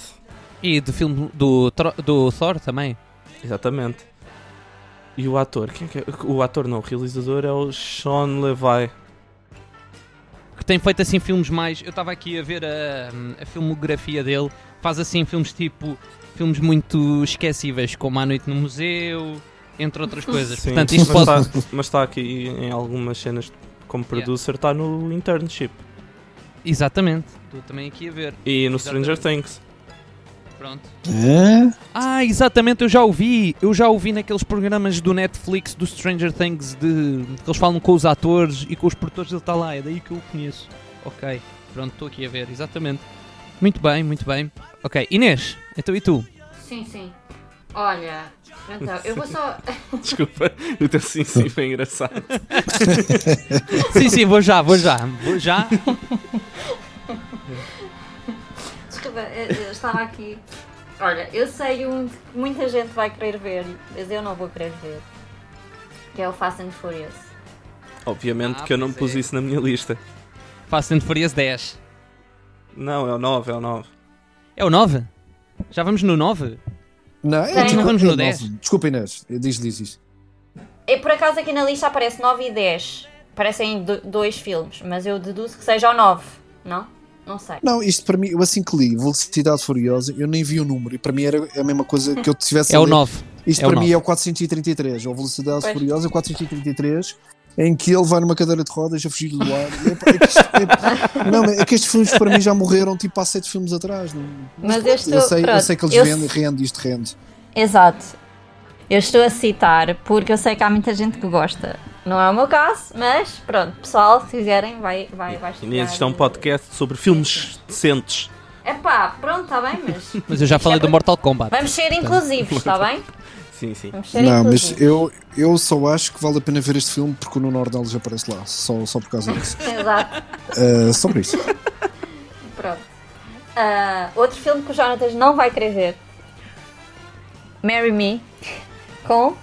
E do filme do, do Thor também. exatamente. E o ator, quem é que é? O ator não, o realizador é o Sean Levi. Que tem feito assim filmes mais. Eu estava aqui a ver a, a filmografia dele, faz assim filmes tipo. filmes muito esquecíveis, como A Noite no Museu, entre outras coisas. Sim, Portanto, isto mas, pode. está, mas está aqui em algumas cenas como producer, está no internship. Exatamente, estou também aqui a ver. E no. Stranger Things. Pronto. É? Ah, exatamente, eu já ouvi. Eu já ouvi naqueles programas do Netflix do Stranger Things de que eles falam com os atores e com os produtores, ele está lá, é daí que eu o conheço. Ok, pronto, estou aqui a ver, exatamente. Muito bem, muito bem. Ok, Inês, então e tu? Sim, sim. Olha, então, eu vou só. Desculpa, o teu sim sim foi engraçado. sim, sim, vou já, vou já, vou já. Desculpa, eu, eu estava aqui. Olha, eu sei um que muita gente vai querer ver, mas eu não vou querer ver. Que é o Fast and Furious. Obviamente Ah, que eu não pus é. isso na minha lista. Fast and Furious 10. Não, é o 9, é o 9. É o 9? Já vamos no 9? Não, é, tipo, Não vamos no é 10. nove. Desculpa, Inês. Diz, diz isso. E por acaso aqui na lista aparece 9 e 10. Parecem do- dois filmes, mas eu deduzo que seja o 9, não? Não sei. Não, isto para mim, eu assim que li Velocidade Furiosa, eu nem vi o número e para mim era a mesma coisa que eu tivesse É o ler. 9. Isto é o para mim é o 433, ou Velocidade Pois. Furiosa 433, em que ele vai numa cadeira de rodas a fugir do ar. É, é que isto- é- não, é que estes filmes para mim já morreram tipo há sete filmes atrás. não- Mas eu estou- eu, sei, eu pronto, sei que eles eu- vendem, rende, isto rende. Exato. Eu estou a citar porque eu sei que há muita gente que gosta. Não é o meu caso, mas pronto, pessoal, se quiserem, vai, vai, vai Inês, isto é um podcast sobre filmes decentes. É pá, pronto, está bem, mas Mas eu já falei do Mortal Kombat. vamos ser inclusivos, está bem? Sim, sim. Vamos ser Não, mas inclusivos. eu, eu só acho que vale a pena ver este filme porque o Nuno Ornelas aparece lá, só, só por causa disso. Exato, Uh, só por isso. pronto. Ah, outro filme que o Jonatas não vai querer ver: Marry Me, com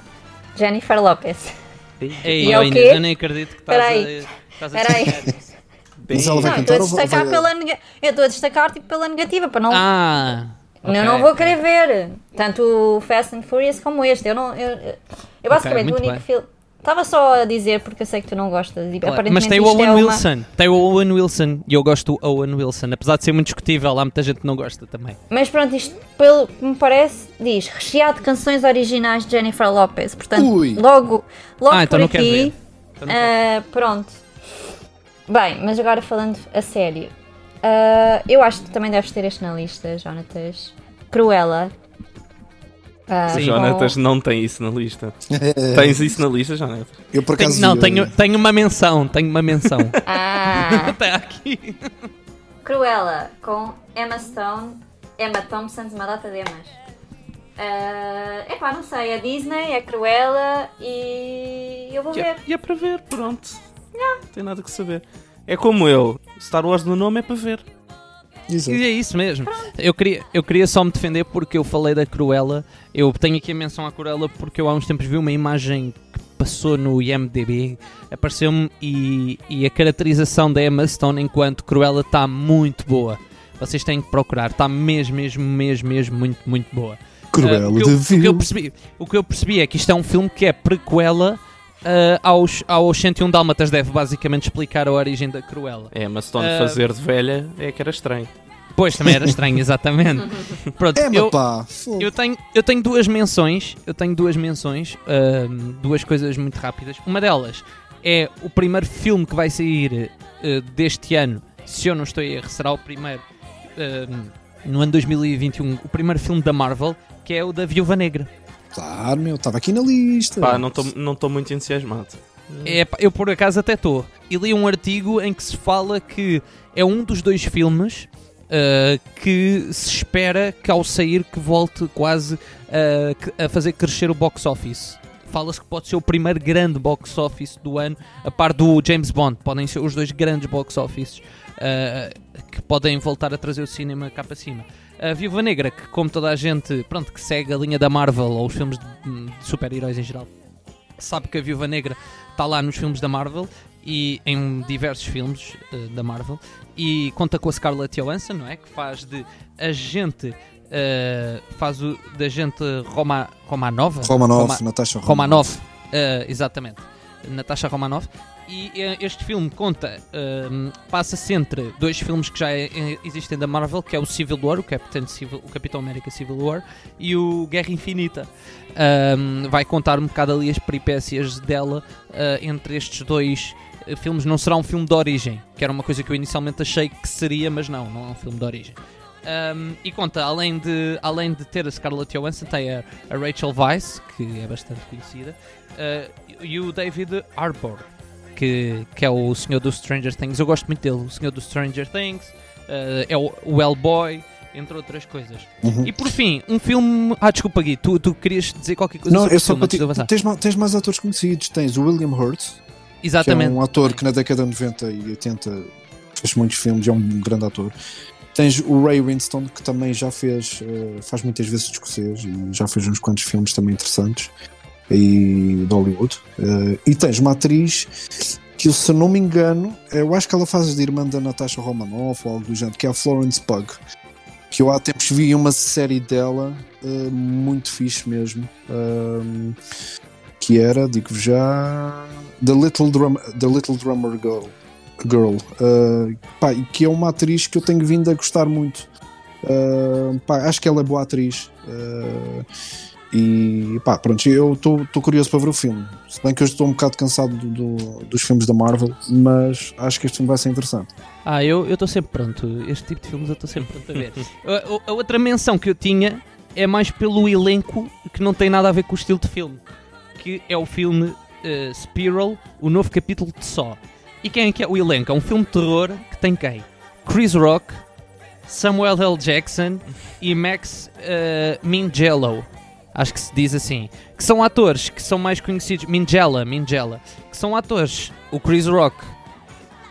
Jennifer Lopez. Ei, E é quê? eu nem acredito que estás Espera a, estás a Espera aí. destacar isso. Mas ela vai Não, eu estou a destacar vai- pela nega... Eu estou a destacar tipo, pela negativa, para não. Ah! eu ok, não vou querer ver tanto o Fast and Furious como este. Eu não. Eu, eu- eu basicamente muito o único bem. filme. Estava só a dizer porque eu sei que tu não gostas. E Claro, aparentemente Mas tem o isto Owen é uma- Wilson. Tem o Owen Wilson. E eu gosto do Owen Wilson. Apesar de ser muito discutível, há muita gente que não gosta também. Mas pronto, isto pelo que me parece, diz recheado de canções originais de Jennifer Lopez. Portanto, Ui. logo, logo Ah, então por não quero aqui. ver. Então ah, pronto. Bem, mas agora falando a sério. ah, eu acho que tu também deves ter este na lista, Jonatas. Cruella. Ah, Sim. Jonatas não tem isso na lista. Tens isso na lista, Jonatas? Eu por Tenho- acaso. não, vi, tenho, tenho uma menção. Tenho uma menção. Ah, Está aqui. Cruella com Emma Stone, Emma Thompson, uma data de Emmas. Ah, epá, não sei, a Disney, a Cruella e eu vou E é, ver. e é para ver, pronto. Não tem nada que saber. É como eu. Star Wars no nome é para ver. Exato. E é isso mesmo. Eu queria, eu queria só me defender porque eu falei da Cruella. Eu tenho aqui a menção à Cruella porque eu há uns tempos vi uma imagem que passou no IMDB, apareceu-me e, e a caracterização da Emma Stone enquanto Cruella está muito boa. Vocês têm que procurar, está mesmo, mesmo, mesmo, mesmo muito, muito boa. Cruella Ah, o, que de eu, o, que eu percebi, o que eu percebi é que isto é um filme que é prequela ah, aos, aos 101 Dálmatas, deve basicamente explicar a origem da Cruella. É, mas Stone Ah. fazer de velha é que era estranho. Pois, também era estranho, exatamente. Pronto, É, eu, pá. eu, tenho, eu tenho duas menções, eu tenho duas menções, ahm, duas coisas muito rápidas. Uma delas é o primeiro filme que vai sair ah, deste ano, se eu não estou a erro, será o primeiro, ahm, no ano 2021, o primeiro filme da Marvel, que é o da Viúva Negra. Claro, meu, estava aqui na lista. Pá, não estou não tô muito entusiasmado. É, eu por acaso até estou. E li um artigo em que se fala que é um dos dois filmes ah, que se espera que ao sair que volte quase que- a fazer crescer o box office. Fala-se que pode ser o primeiro grande box office do ano, a par do James Bond. Podem ser os dois grandes box offices ah, que podem voltar a trazer o cinema cá para cima. A Viúva Negra, que como toda a gente, pronto, que segue a linha da Marvel ou os filmes de, de super-heróis em geral, sabe que a Viúva Negra está lá nos filmes da Marvel e em diversos filmes da Marvel e conta com a Scarlett Johansson, não é? Que faz de agente, eh, faz o de agente Roma, Romanova? Romanov, Roma- Natasha Romanov, eh, exatamente. Natasha Romanov. E eh, este filme conta, ehm, passa-se entre dois filmes que já eh, existem da Marvel, que é o Civil War, o Capitão, Civil, o Capitão América Civil War, e o Guerra Infinita. Vai contar um bocado ali as peripécias dela entre estes dois filmes. Não será um filme de origem, que era uma coisa que eu inicialmente achei que seria, mas não, não é um filme de origem. Um, e conta, além de, além de ter a Scarlett Johansson, tem a, a Rachel Weisz, que é bastante conhecida, uh, e o David Harbour, que, que é o senhor do Stranger Things. Eu gosto muito dele, o senhor do Stranger Things, uh, é o, o Hellboy, entre outras coisas. Uhum. E por fim, um filme. Ah, desculpa, Gui, tu, tu querias dizer qualquer coisa Não, sobre é só filme para ti. Tens, tens mais atores conhecidos. Tens o William Hurt, que é Exatamente. um ator que na década de 90 e 80 fez muitos filmes, é um grande ator. Tens o Ray Winstone, que também já fez, eh, faz muitas vezes escocês e já fez uns quantos filmes também interessantes aí de Hollywood. Eh, e tens uma atriz que, se não me engano, eu acho que ela faz de irmã da Natasha Romanoff ou algo do género, que é a Florence Pugh. Que eu há tempos vi uma série dela eh, muito fixe mesmo. Que era, digo já, The Little, Drum, The Little Drummer Girl. Girl uh, pá, que é uma atriz que eu tenho vindo a gostar muito. Uh, pá, acho que ela é boa atriz. uh, e pá, pronto, eu estou curioso para ver o filme. Se bem que eu estou um bocado cansado do- do- dos filmes da Marvel, mas acho que este filme vai ser interessante. Ah, eu estou sempre pronto. Este tipo de filmes eu estou sempre pronto a ver. a, a- a outra menção que eu tinha é mais pelo elenco que não tem nada a ver com o estilo de filme. Que é o filme eh, Spiral, o novo capítulo de Só. E quem é que é o elenco? É um filme de terror que tem quem? Chris Rock, Samuel L. Jackson e Max eh, Mingello. Acho que se diz assim. Que são atores que são mais conhecidos. Mingella, Mingella. Que são atores. O Chris Rock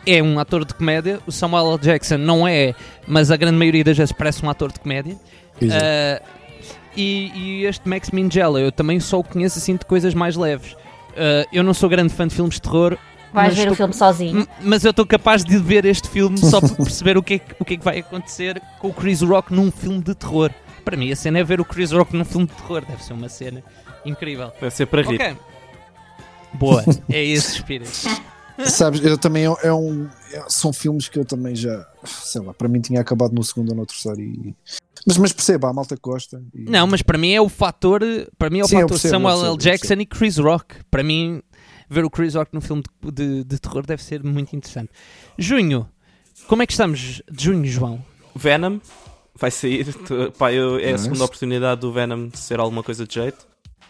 é um ator de comédia. O Samuel L. Jackson não é, mas a grande maioria das vezes parece um ator de comédia. Uh, e, e este Max Minghella, eu também só o conheço assim de coisas mais leves. Uh, eu não sou grande fã de filmes de terror, Vais mas ver o estou- filme sozinho. mas eu estou capaz de ver este filme só para perceber o que, é que, o que é que vai acontecer com o Chris Rock num filme de terror. Para mim, a cena é ver o Chris Rock num filme de terror, deve ser uma cena incrível. Deve ser para rir. Ok. Boa, é esse espírito. Sabes, eu também é, é um. é- são filmes que eu também já. Sei lá, para mim tinha acabado no segundo ou no terceiro. E, mas, mas perceba, a malta que gosta. e- Não, mas para mim é o fator, para mim é o Sim, fator percebo, Samuel percebo, L. Jackson e Chris Rock. Para mim, ver o Chris Rock no filme de, de- de terror deve ser muito interessante. Junho, como é que estamos de junho, João? Venom vai sair. Tu- Pá, eu- é a segunda oportunidade do Venom de ser alguma coisa de jeito.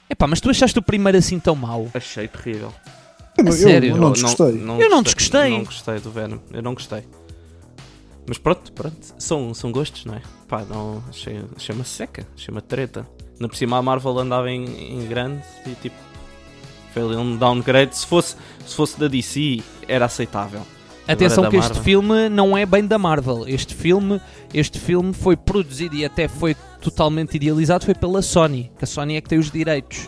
Epá, mas tu achaste o primeiro assim tão mau? Achei terrível. Eu, não- eu sério? não Eu desgostei. Eu não desgostei. Não gostei do Venom. Eu não gostei. Mas pronto, pronto. São, são gostos, não é? Pá, não. Achei, achei uma seca. Achei uma treta. Na por cima a Marvel andava em, em grande e tipo. Foi ali um downgrade. Se fosse, se fosse da DC, era aceitável. Atenção da que este filme não é bem da Marvel. Este filme, este filme foi produzido e até foi totalmente idealizado foi pela Sony, que a Sony é que tem os direitos.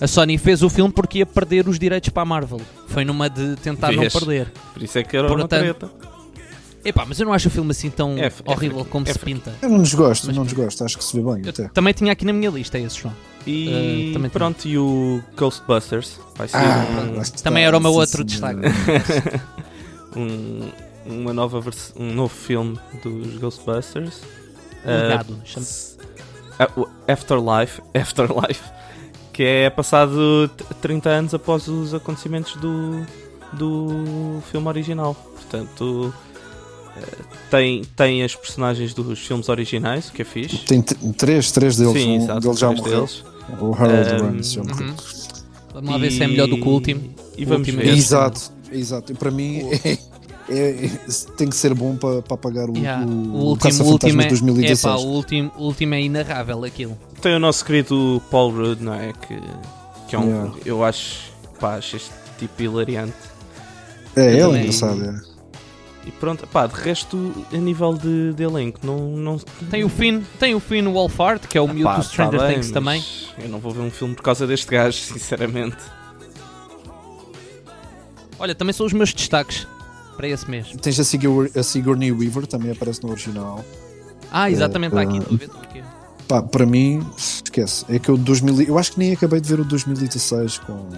A Sony fez o filme porque ia perder os direitos para a Marvel. Foi numa de tentar Vês? não perder. Por isso é que era uma Portanto, treta. Epá, mas eu não acho o filme assim tão É, é horrível fraquinho, como é se pinta. Eu não desgosto, Mas- não desgosto. Acho que se vê bem até. também tinha aqui na minha lista esse, João. E Eh, também pronto, e o Ghostbusters vai ser Ah, um- Também era o meu sim, outro senhor. destaque. um, uma nova vers- um novo filme dos Ghostbusters. Um Uh, Legado, chama- s- ah, Afterlife, Afterlife, que é passado t- 30 anos após os acontecimentos do, do filme original. Portanto, eh, tem, tem as personagens dos filmes originais, o que é fixe. Tem três, três deles. Sim, um exato, deles já três morreu. deles. O Harold Um, Ramis já morreu. Uhum. Vamos lá ver se é melhor do que o último. E vamos último ver. é- Exato, exato. E para mim é, é- é- tem que ser bom para, para pagar o, Yeah, o, O o último, o último é, 2016. epá, o último, o último é inarrável aquilo. Tem o nosso querido Paul Rudd, não é? Que, que é um. Yeah. Eu acho. Pá, acho este tipo hilariante. É, ele é também- engraçado. É. E pronto, pá, de resto, a nível de, de elenco, não. não Tem o Finn, tem o Finn Wolfhard, que é o miúdo Pá, do Stranger tá bem, Things também. Eu não vou ver um filme por causa deste gajo, sinceramente. Olha, também são os meus destaques para esse mês. Tens a, Sigour, a Sigourney Weaver, também aparece no original. Ah, exatamente, está aqui. uh, Estou a ver porquê. Pá, para mim, esquece. É que eu, 2000, e- eu acho que nem acabei de ver o 2016 com.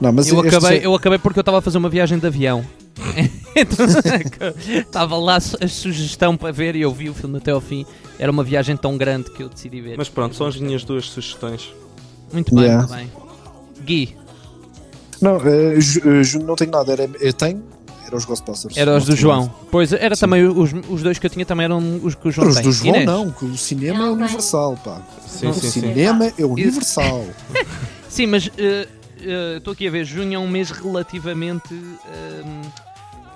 Não, mas Eu acabei, já- eu acabei porque eu estava a fazer uma viagem de avião. Então, Estava lá a sugestão para ver e eu vi o filme até ao fim. Era uma viagem tão grande que eu decidi ver. Mas pronto, são as minhas duas sugestões. Muito bem, Yeah. muito bem. Gui, Não, eh, eh, não tenho nada. Era, eu tenho. Era os Ghostbusters. era os do João. Pois, era Sim. também os, os dois que eu tinha também eram os que o João Os tem. do João Inês? não, que o cinema Não é universal, pá. Sim, o sim, sim. cinema é universal. Sim, mas eh, eh, estou aqui a ver, junho é um mês relativamente ehm,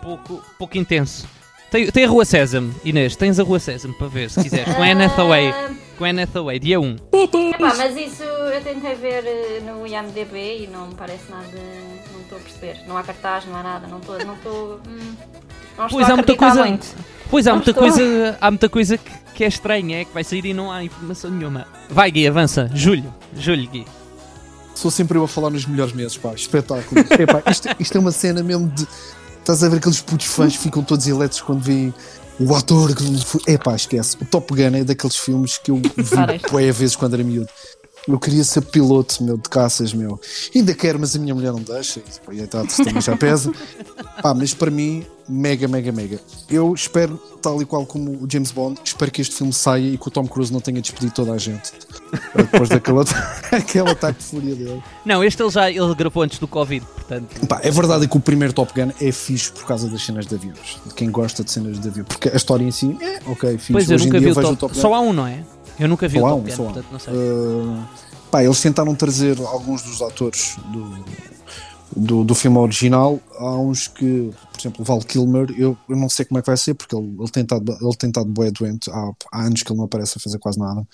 pouco, pouco intenso. Tem, tem a Rua Sésamo, Inês, tens a Rua Sésamo para ver, se quiseres, com a Anne Hathaway, com a Anne Hathaway, dia 1. Epá, mas isso eu tentei ver eh, no IMDB e não me parece nada. Não estou a perceber. Não há cartaz, não há nada. Não estou. Não estou. hum, não estou Pois, a há muita coisa- muito. Pois há Não muita estou. coisa, há muita coisa que, que é estranha, é que vai sair e não há informação nenhuma. Vai Gui, avança, julho, julho Gui. Sou sempre eu a falar nos melhores meses, pá. Espetáculo. Epá, isto, isto é uma cena mesmo de. Estás a ver aqueles putos fãs que ficam todos elétricos quando veem o ator. que- Epá, esquece. O Top Gun é daqueles filmes que eu vi bué vezes quando era miúdo. Eu queria ser piloto, meu, de caças, meu. Ainda quero, mas a minha mulher não deixa. E depois, a idade também já pesa. Pá, mas para mim, mega, mega, mega. Eu espero, tal e qual como o James Bond, espero que este filme saia e que o Tom Cruise não tenha despedido toda a gente. Depois daquele aquele ataque de fúria dele. Não, este ele já ele gravou antes do Covid, portanto. Pá, é verdade que o primeiro Top Gun é fixe por causa das cenas de aviões. De quem gosta de cenas de avião. Porque a história em si é ok, fixe. Pois eu Hoje nunca vi o vejo Top, Gun. Só há um, não é? Eu nunca vi Só o Top um, Gun, um. portanto não sei. Uh, pá, eles tentaram trazer alguns dos atores do, do, do filme original. Há uns que, por exemplo, o Val Kilmer, eu, eu não sei como é que vai ser, porque ele, ele tem estado ele tem estado bué doente. Há, há anos que ele não aparece a fazer quase nada.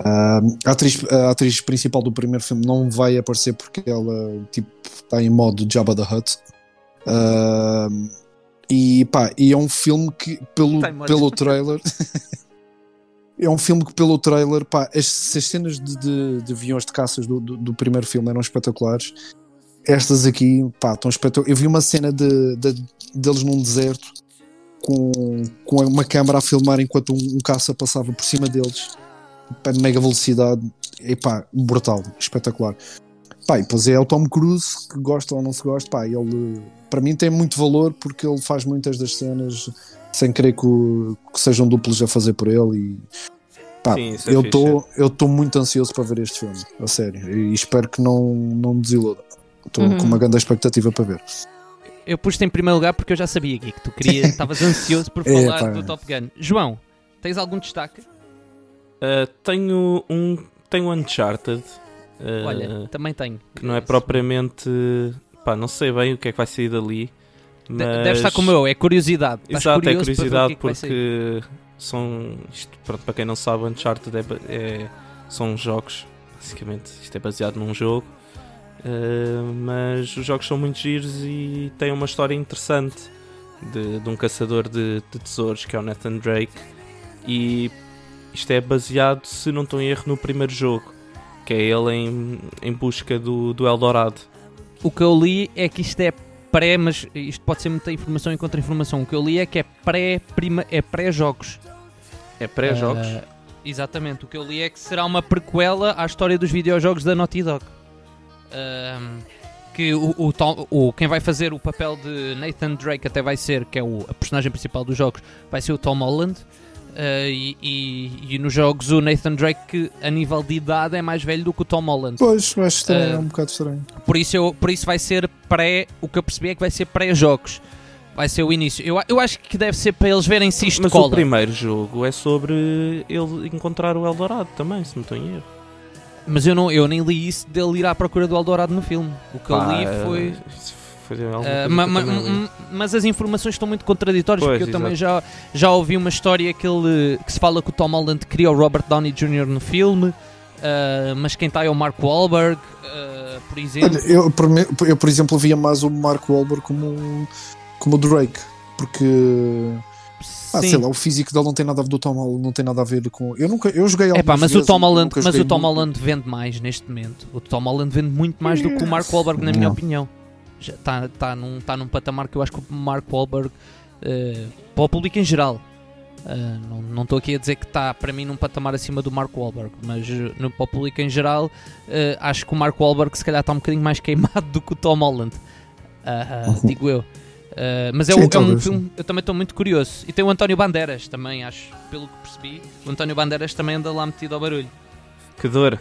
Uh, a, atriz, a atriz principal do primeiro filme não vai aparecer porque ela tipo, está em modo Jabba the Hutt. Uh, e pá, e é um filme que pelo, pelo trailer é um filme que pelo trailer pá, as, as cenas de, de, de aviões de caças do, do, do primeiro filme eram espetaculares estas aqui pá, estão espetaculares eu vi uma cena de, de- deles num deserto com, com uma câmara a filmar enquanto um, um caça passava por cima deles a mega velocidade e pá, brutal, espetacular. Pá, e depois é o Tom Cruise, que gosta ou não se gosta, pá, ele para mim tem muito valor porque ele faz muitas das cenas sem querer que, o- que sejam duplos a fazer por ele e pá, Sim, é eu fixe, estou eu estou muito ansioso para ver este filme, a sério, e espero que não, não me desiluda. Estou Uhum. com uma grande expectativa para ver. Eu pus-te em primeiro lugar porque eu já sabia, Gui, que tu querias, estavas ansioso por É, falar pá. do Top Gun. João, tens algum destaque? Uh, tenho um. Tenho Uncharted. uh, Olha, também tenho. que não é propriamente. Pá, não sei bem o que é que vai sair dali. Mas... Deve estar como eu, é curiosidade. Estás Exato, é curiosidade que é que porque são. Isto, pronto, para quem não sabe, Uncharted é, é- são jogos. Basicamente, isto é baseado num jogo. Uh, mas os jogos são muito giros e têm uma história interessante de, de um caçador de, de tesouros que é o Nathan Drake. E isto é baseado, se não estou em erro, no primeiro jogo, que é ele em, em busca do, do Eldorado. O que eu li é que isto é pré, mas isto pode ser muita informação e contra-informação. O que eu li é que é pré-prima, é pré-jogos. É pré-jogos. Ah, exatamente. O que eu li é que será uma prequela à história dos videojogos da Naughty Dog. Ahm, que o, o Tom- o- quem vai fazer o papel de Nathan Drake até vai ser, que é o, a personagem principal dos jogos, vai ser o Tom Holland. Ah, e, e- e nos jogos o Nathan Drake, a nível de idade é mais velho do que o Tom Holland. Pois, acho estranho, Uh, é um bocado estranho. Por isso, eu, por isso vai ser pré. O que eu percebi é que vai ser pré-jogos. Vai ser o início. Eu, eu acho que deve ser para eles verem se isto Mas cola. o primeiro jogo é sobre ele encontrar o Eldorado também, se não estou em erro. Mas eu, não, eu nem li isso dele ir à procura do Eldorado no filme. O que Pá, eu li foi. eh, isso foi alguma Ah, coisa ma- eu ma- também li. mas as informações estão muito contraditórias Pois, porque eu também exato. já, já ouvi uma história que, ele, que se fala que o Tom Holland queria o Robert Downey Jr. no filme, ah, mas quem está é o Mark Wahlberg, ah, por exemplo. Olha, eu, por eu, por exemplo, via mais o Mark Wahlberg como, um- como o Drake, porque ah, Sim. sei lá, o físico dele não tem nada a ver do Tom Holland, não tem nada a ver com. Eu nunca, eu joguei É pá, mas o vezes, Tom nunca Holland, mas o Tom muito. Holland vende mais neste momento. O Tom Holland vende muito mais do que o Mark Wahlberg, na minha Não. opinião. Está tá num, tá num patamar que eu acho que o Mark Wahlberg, eh, para o público em geral, eh, não- não estou aqui a dizer que está para mim num patamar acima do Mark Wahlberg, mas eh, no, para o público em geral, eh, acho que o Mark Wahlberg se calhar está um bocadinho mais queimado do que o Tom Holland. Ah, ah, digo eu. Ah, mas é, Sim, o- é um filme, eu também estou muito curioso. E tem o António Bandeiras também, acho, pelo que percebi. O António Bandeiras também anda lá metido ao barulho. Que dor.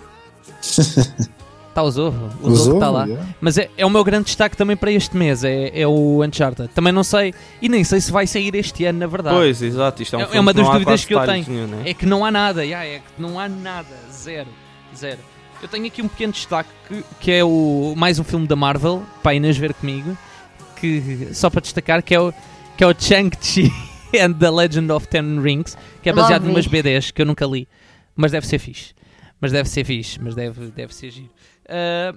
Está o Zorro, o Usou, Zorro está lá. yeah. Mas é, é o meu grande destaque também para este mês, é, é o Uncharted. Também não sei, e nem sei se vai sair este ano, na verdade. Pois, exato. Isto é, um É- é uma das dúvidas que eu tenho. nenhum, né? É que não há nada, yeah, é que não há nada, zero, zero. Eu tenho aqui um pequeno destaque que, que é o, mais um filme da Marvel, para Inês ver comigo, que, só para destacar, que é o, que é o Shang-Chi and the Legend of Ten Rings, que é baseado numas. BDs que eu nunca li, mas deve ser fixe. Mas deve ser fixe, mas deve, deve ser giro. Ah,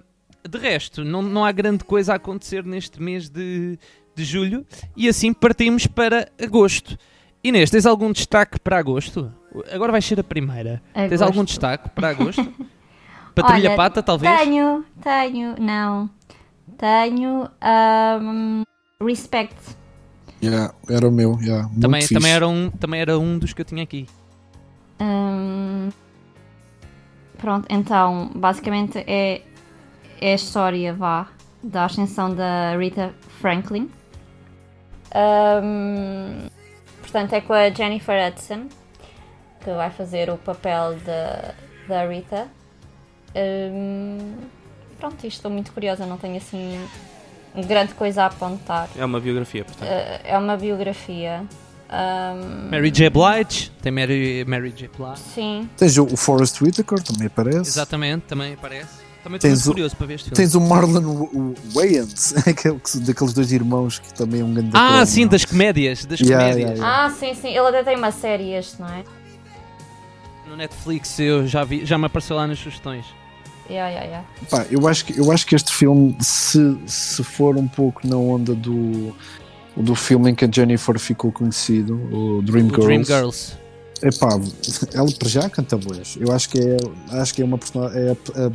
de resto, não, não há grande coisa a acontecer neste mês de, de julho e assim partimos para agosto. Inês, tens algum destaque para agosto? Agora vai ser a primeira. Tens Agosto. algum destaque para agosto? Patrilha Olha, pata, talvez? Tenho, tenho, não. Tenho ahm, Respect. Yeah, era o meu, yeah, muito Também, fixe. também, era um, também era um dos que eu tinha aqui. Ahm, pronto, então, basicamente é, é a história, vá, da ascensão da Rita Franklin. Ahm, portanto, é com a Jennifer Hudson, que vai fazer o papel da, da Rita. Ahm, pronto, isto estou muito curiosa, não tenho assim grande coisa a apontar. É uma biografia, portanto. Ah, é uma biografia. Ahm, Mary J. Blige, tem Mary, Mary J. Blige. Sim, Tens o, Forrest Whitaker, também aparece. Exatamente, também aparece. Também estou Tens o- curioso para ver este filme. Tens o Marlon Wayans, aquele que- daqueles dois irmãos que também é um grande Ah, sim, das comédias. Das Yeah, comédias. yeah, Ah, sim, sim. Ele até tem uma série este, não é? No Netflix eu já vi, já me apareceu lá nas sugestões. Yeah, yeah, yeah. Pá, eu, acho que, eu acho que este filme, se, se for um pouco na onda do, do filme em que a Jennifer ficou conhecido, o Dream O Girls, Dream Girls. Epá, ela para já canta boas. Eu acho que é, acho que é uma personagem, é a, a-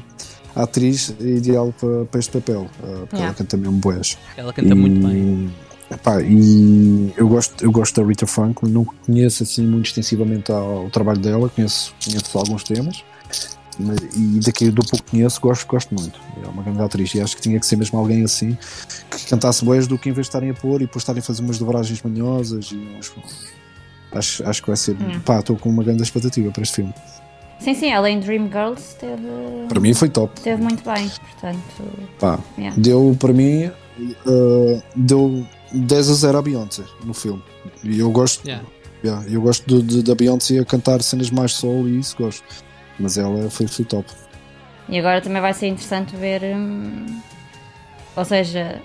a atriz ideal para, para este papel, uh, porque Yeah. ela canta mesmo boas. Ela canta muito bem. Epá, e eu gosto, eu gosto da Rita Franklin, não conheço assim muito extensivamente ao, ao trabalho dela, conheço, conheço alguns temas. E daqui do pouco que conheço, gosto, gosto muito. É uma grande atriz. E acho que tinha que ser mesmo alguém assim que cantasse boas do que em vez de estarem a pôr e depois estarem a fazer umas dobragens manhosas. E uns- acho, acho que vai ser. Hum. Pá, estou com uma grande expectativa para este filme. Sim, sim, ela em Dreamgirls teve, Para mim foi top. teve muito bem, portanto. Pá, Yeah. deu para mim. uh, deu 10 a 0 à Beyoncé no filme. E eu gosto. Yeah. Yeah, eu gosto de- da Beyoncé a cantar cenas mais soul e isso gosto. Mas ela foi, foi top. E agora também vai ser interessante ver. hum, ou seja,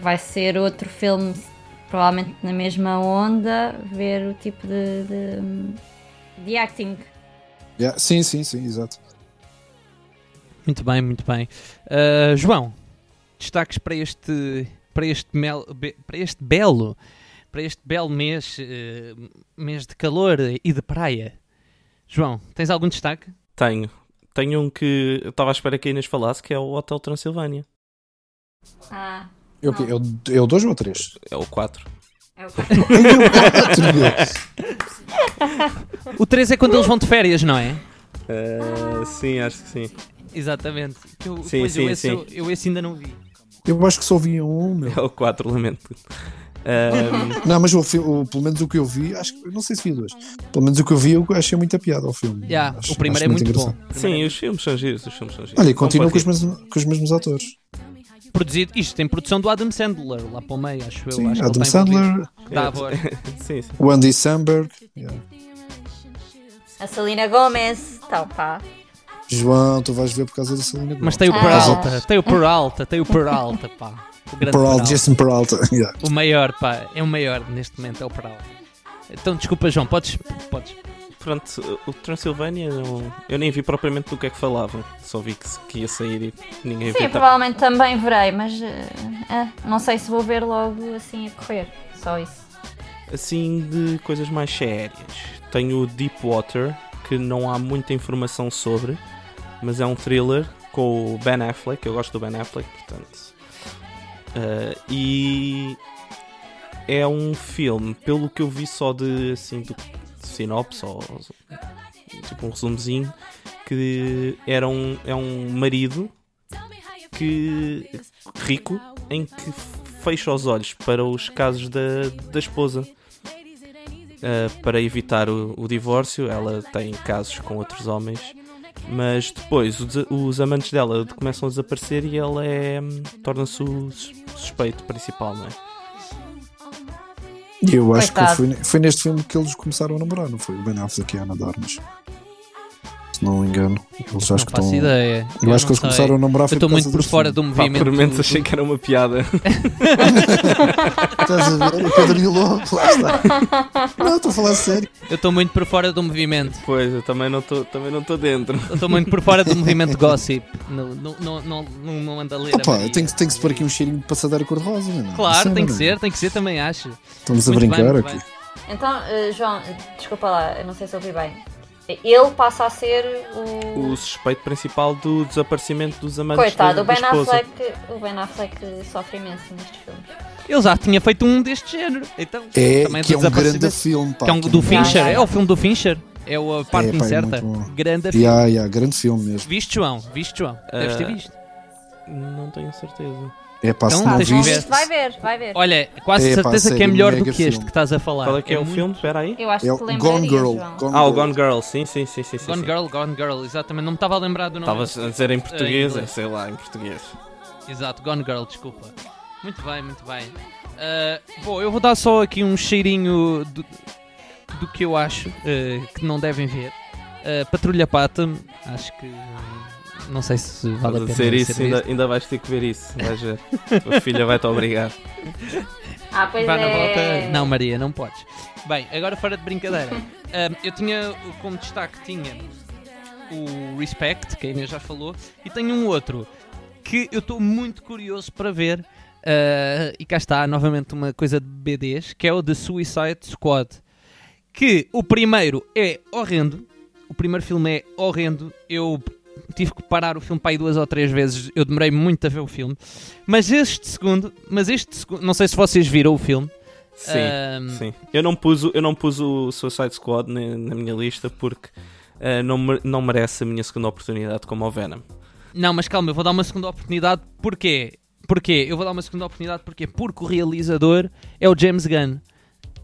vai ser outro filme, provavelmente na mesma onda, ver o tipo de. de, hum, de acting. Yeah, sim, sim, sim, exato. Muito bem, muito bem. Uh, João, destaques para este, para este, mel- be- para este belo, para este belo mês, eh, mês de calor e de praia. João, tens algum destaque? Tenho. Tenho um que eu estava à espera que a Inês falasse, que é o Hotel Transilvânia. Ah, Eu, Não. eu, eu dois ou três? É o 4. é o O 3 é quando eles vão de férias, não é? sim, acho que sim. Exatamente. Eu, Sim, sim, eu, esse, sim. eu, eu esse ainda não vi. Eu acho que só vi um, meu. É o 4, lamento. Não, mas o, o- pelo menos o que eu vi, acho que eu não sei se vi dois. Pelo menos o que eu vi, eu achei muita piada ao filme. Yeah, Acho- o primeiro acho é muito bom. engraçado. sim, os filmes são giros, os filmes são giros. Olha, e continua com os, mesmos, com os mesmos atores. Produzido, isto tem produção do Adam Sandler, lá para o meio, acho eu. Sim, acho que ele Adam. Sandler, Dá. Sim, sim. o Andy Samberg, yeah. A Selena Gomez. Então, pá. João, tu vais ver por causa da Selena Gomez. Mas tem o Ah. Peralta, tem o Peralta, tem o Peralta, pá. O grande Peralta, Peralta. Jason Peralta. yeah. O maior, pá, é o maior neste momento, é o Peralta. Então, desculpa, João, podes. podes. Pronto, o Transilvânia, eu, eu nem vi propriamente do que é que falavam. Só vi que, que ia sair e ninguém Sim, viu. Provavelmente também verei, mas. eh, ah, não sei se vou ver logo assim a correr. Só isso. Assim, de coisas mais sérias. Tenho o Deepwater, que não há muita informação sobre, mas é um thriller com o Ben Affleck. Eu gosto do Ben Affleck, portanto. Ah, e é um filme, pelo que eu vi só de assim do sinopse ou tipo um resumozinho, que era um, é um marido que rico em que fecha os olhos para os casos da, da esposa. Uh, para evitar o, o divórcio, ela tem casos com outros homens, mas depois os, amantes dela começam a desaparecer e ela é, hum, torna-se o sus- suspeito principal, não é? E eu acho Coitado. que foi, foi neste filme que eles começaram a namorar, não foi? O Ben Affleck e a Ana de Armas. Se não me engano. Eles Não acho que faço estão. ideia. Eu acho que eles sei. começaram a namorar Eu estou por muito por fora do Pá, movimento. por momentos do- achei que era uma piada. Estás a ver? O quadrilhou, lá está. Não, estou a falar sério. Eu estou muito por fora do movimento. Pois, eu também não estou também não tô dentro. Eu estou muito por fora do movimento gossip. Não, não, não, não, ando a ler. a Opa, tem que, tem que se pôr aqui um cheirinho de passadeira cor-de-rosa, é? Claro, é, tem que não ser, tem que ser, também acho. Estamos a brincar aqui. bem. Então, eh, João, desculpa lá, eu não sei se ouvi bem. Ele passa a ser o. O suspeito principal do desaparecimento dos amantes Coitado, da, o da Ben esposa. Affleck. O Ben Affleck sofre imenso nestes filmes. Ele já tinha feito um deste género. Então, É, também que é do um grande filme, pá. Que é um do é filme. Fincher, Ya, ya, é o filme do Fincher. É o- a parte É, pá, é incerta. bom. Grande filme. Ya, ya, grande filme mesmo. Viste, João? Viste, João? Deves ter Ah, visto. Não tenho certeza. É pá, se Então, não João, ver. viste. vai ver, vai ver. Olha, quase É, certeza que é melhor do que este filme. que estás a falar. Qual é que é, o muito- filme? Espera aí. Eu acho É que o te Gone Girl. Gone Ah, o. Gone Girl, sim, sim, sim, sim. sim, Gone sim. Girl, Gone Girl, exatamente. Não me estava a lembrar do nome. Estavas a dizer em português, inglês. sei lá, em português. Exato, Gone Girl, desculpa. Muito bem, muito bem. Ah, bom, eu vou dar só aqui um cheirinho do, do que eu acho ah, que não devem ver. Patrulha Pata, acho que. Não sei se vale a pena dizer isso, ser ainda, ainda vais ter que ver isso. Vais ver. A filha vai-te obrigar. Ah, pois Vá na é. volta. Não, Maria, não podes. Bem, agora fora de brincadeira. Ahm, eu tinha como destaque tinha o Respect, que a Inês já falou, e tenho um outro que eu estou muito curioso para ver. ah, e cá está, novamente uma coisa de BDs, que é o The Suicide Squad. Que o primeiro é horrendo. O primeiro filme é horrendo. Eu tive que parar o filme para aí duas ou três vezes. Eu demorei muito a ver o filme. Mas este segundo, mas este segundo, não sei se vocês viram o filme. Sim, Ahm, sim. Eu não pus, o- eu não pus o Suicide Squad na, na minha lista porque uh, não, não merece a minha segunda oportunidade como o Venom. Não, mas calma, eu vou dar uma segunda oportunidade. Porquê? Porquê? Eu vou dar uma segunda oportunidade porquê? Porque o realizador é o James Gunn.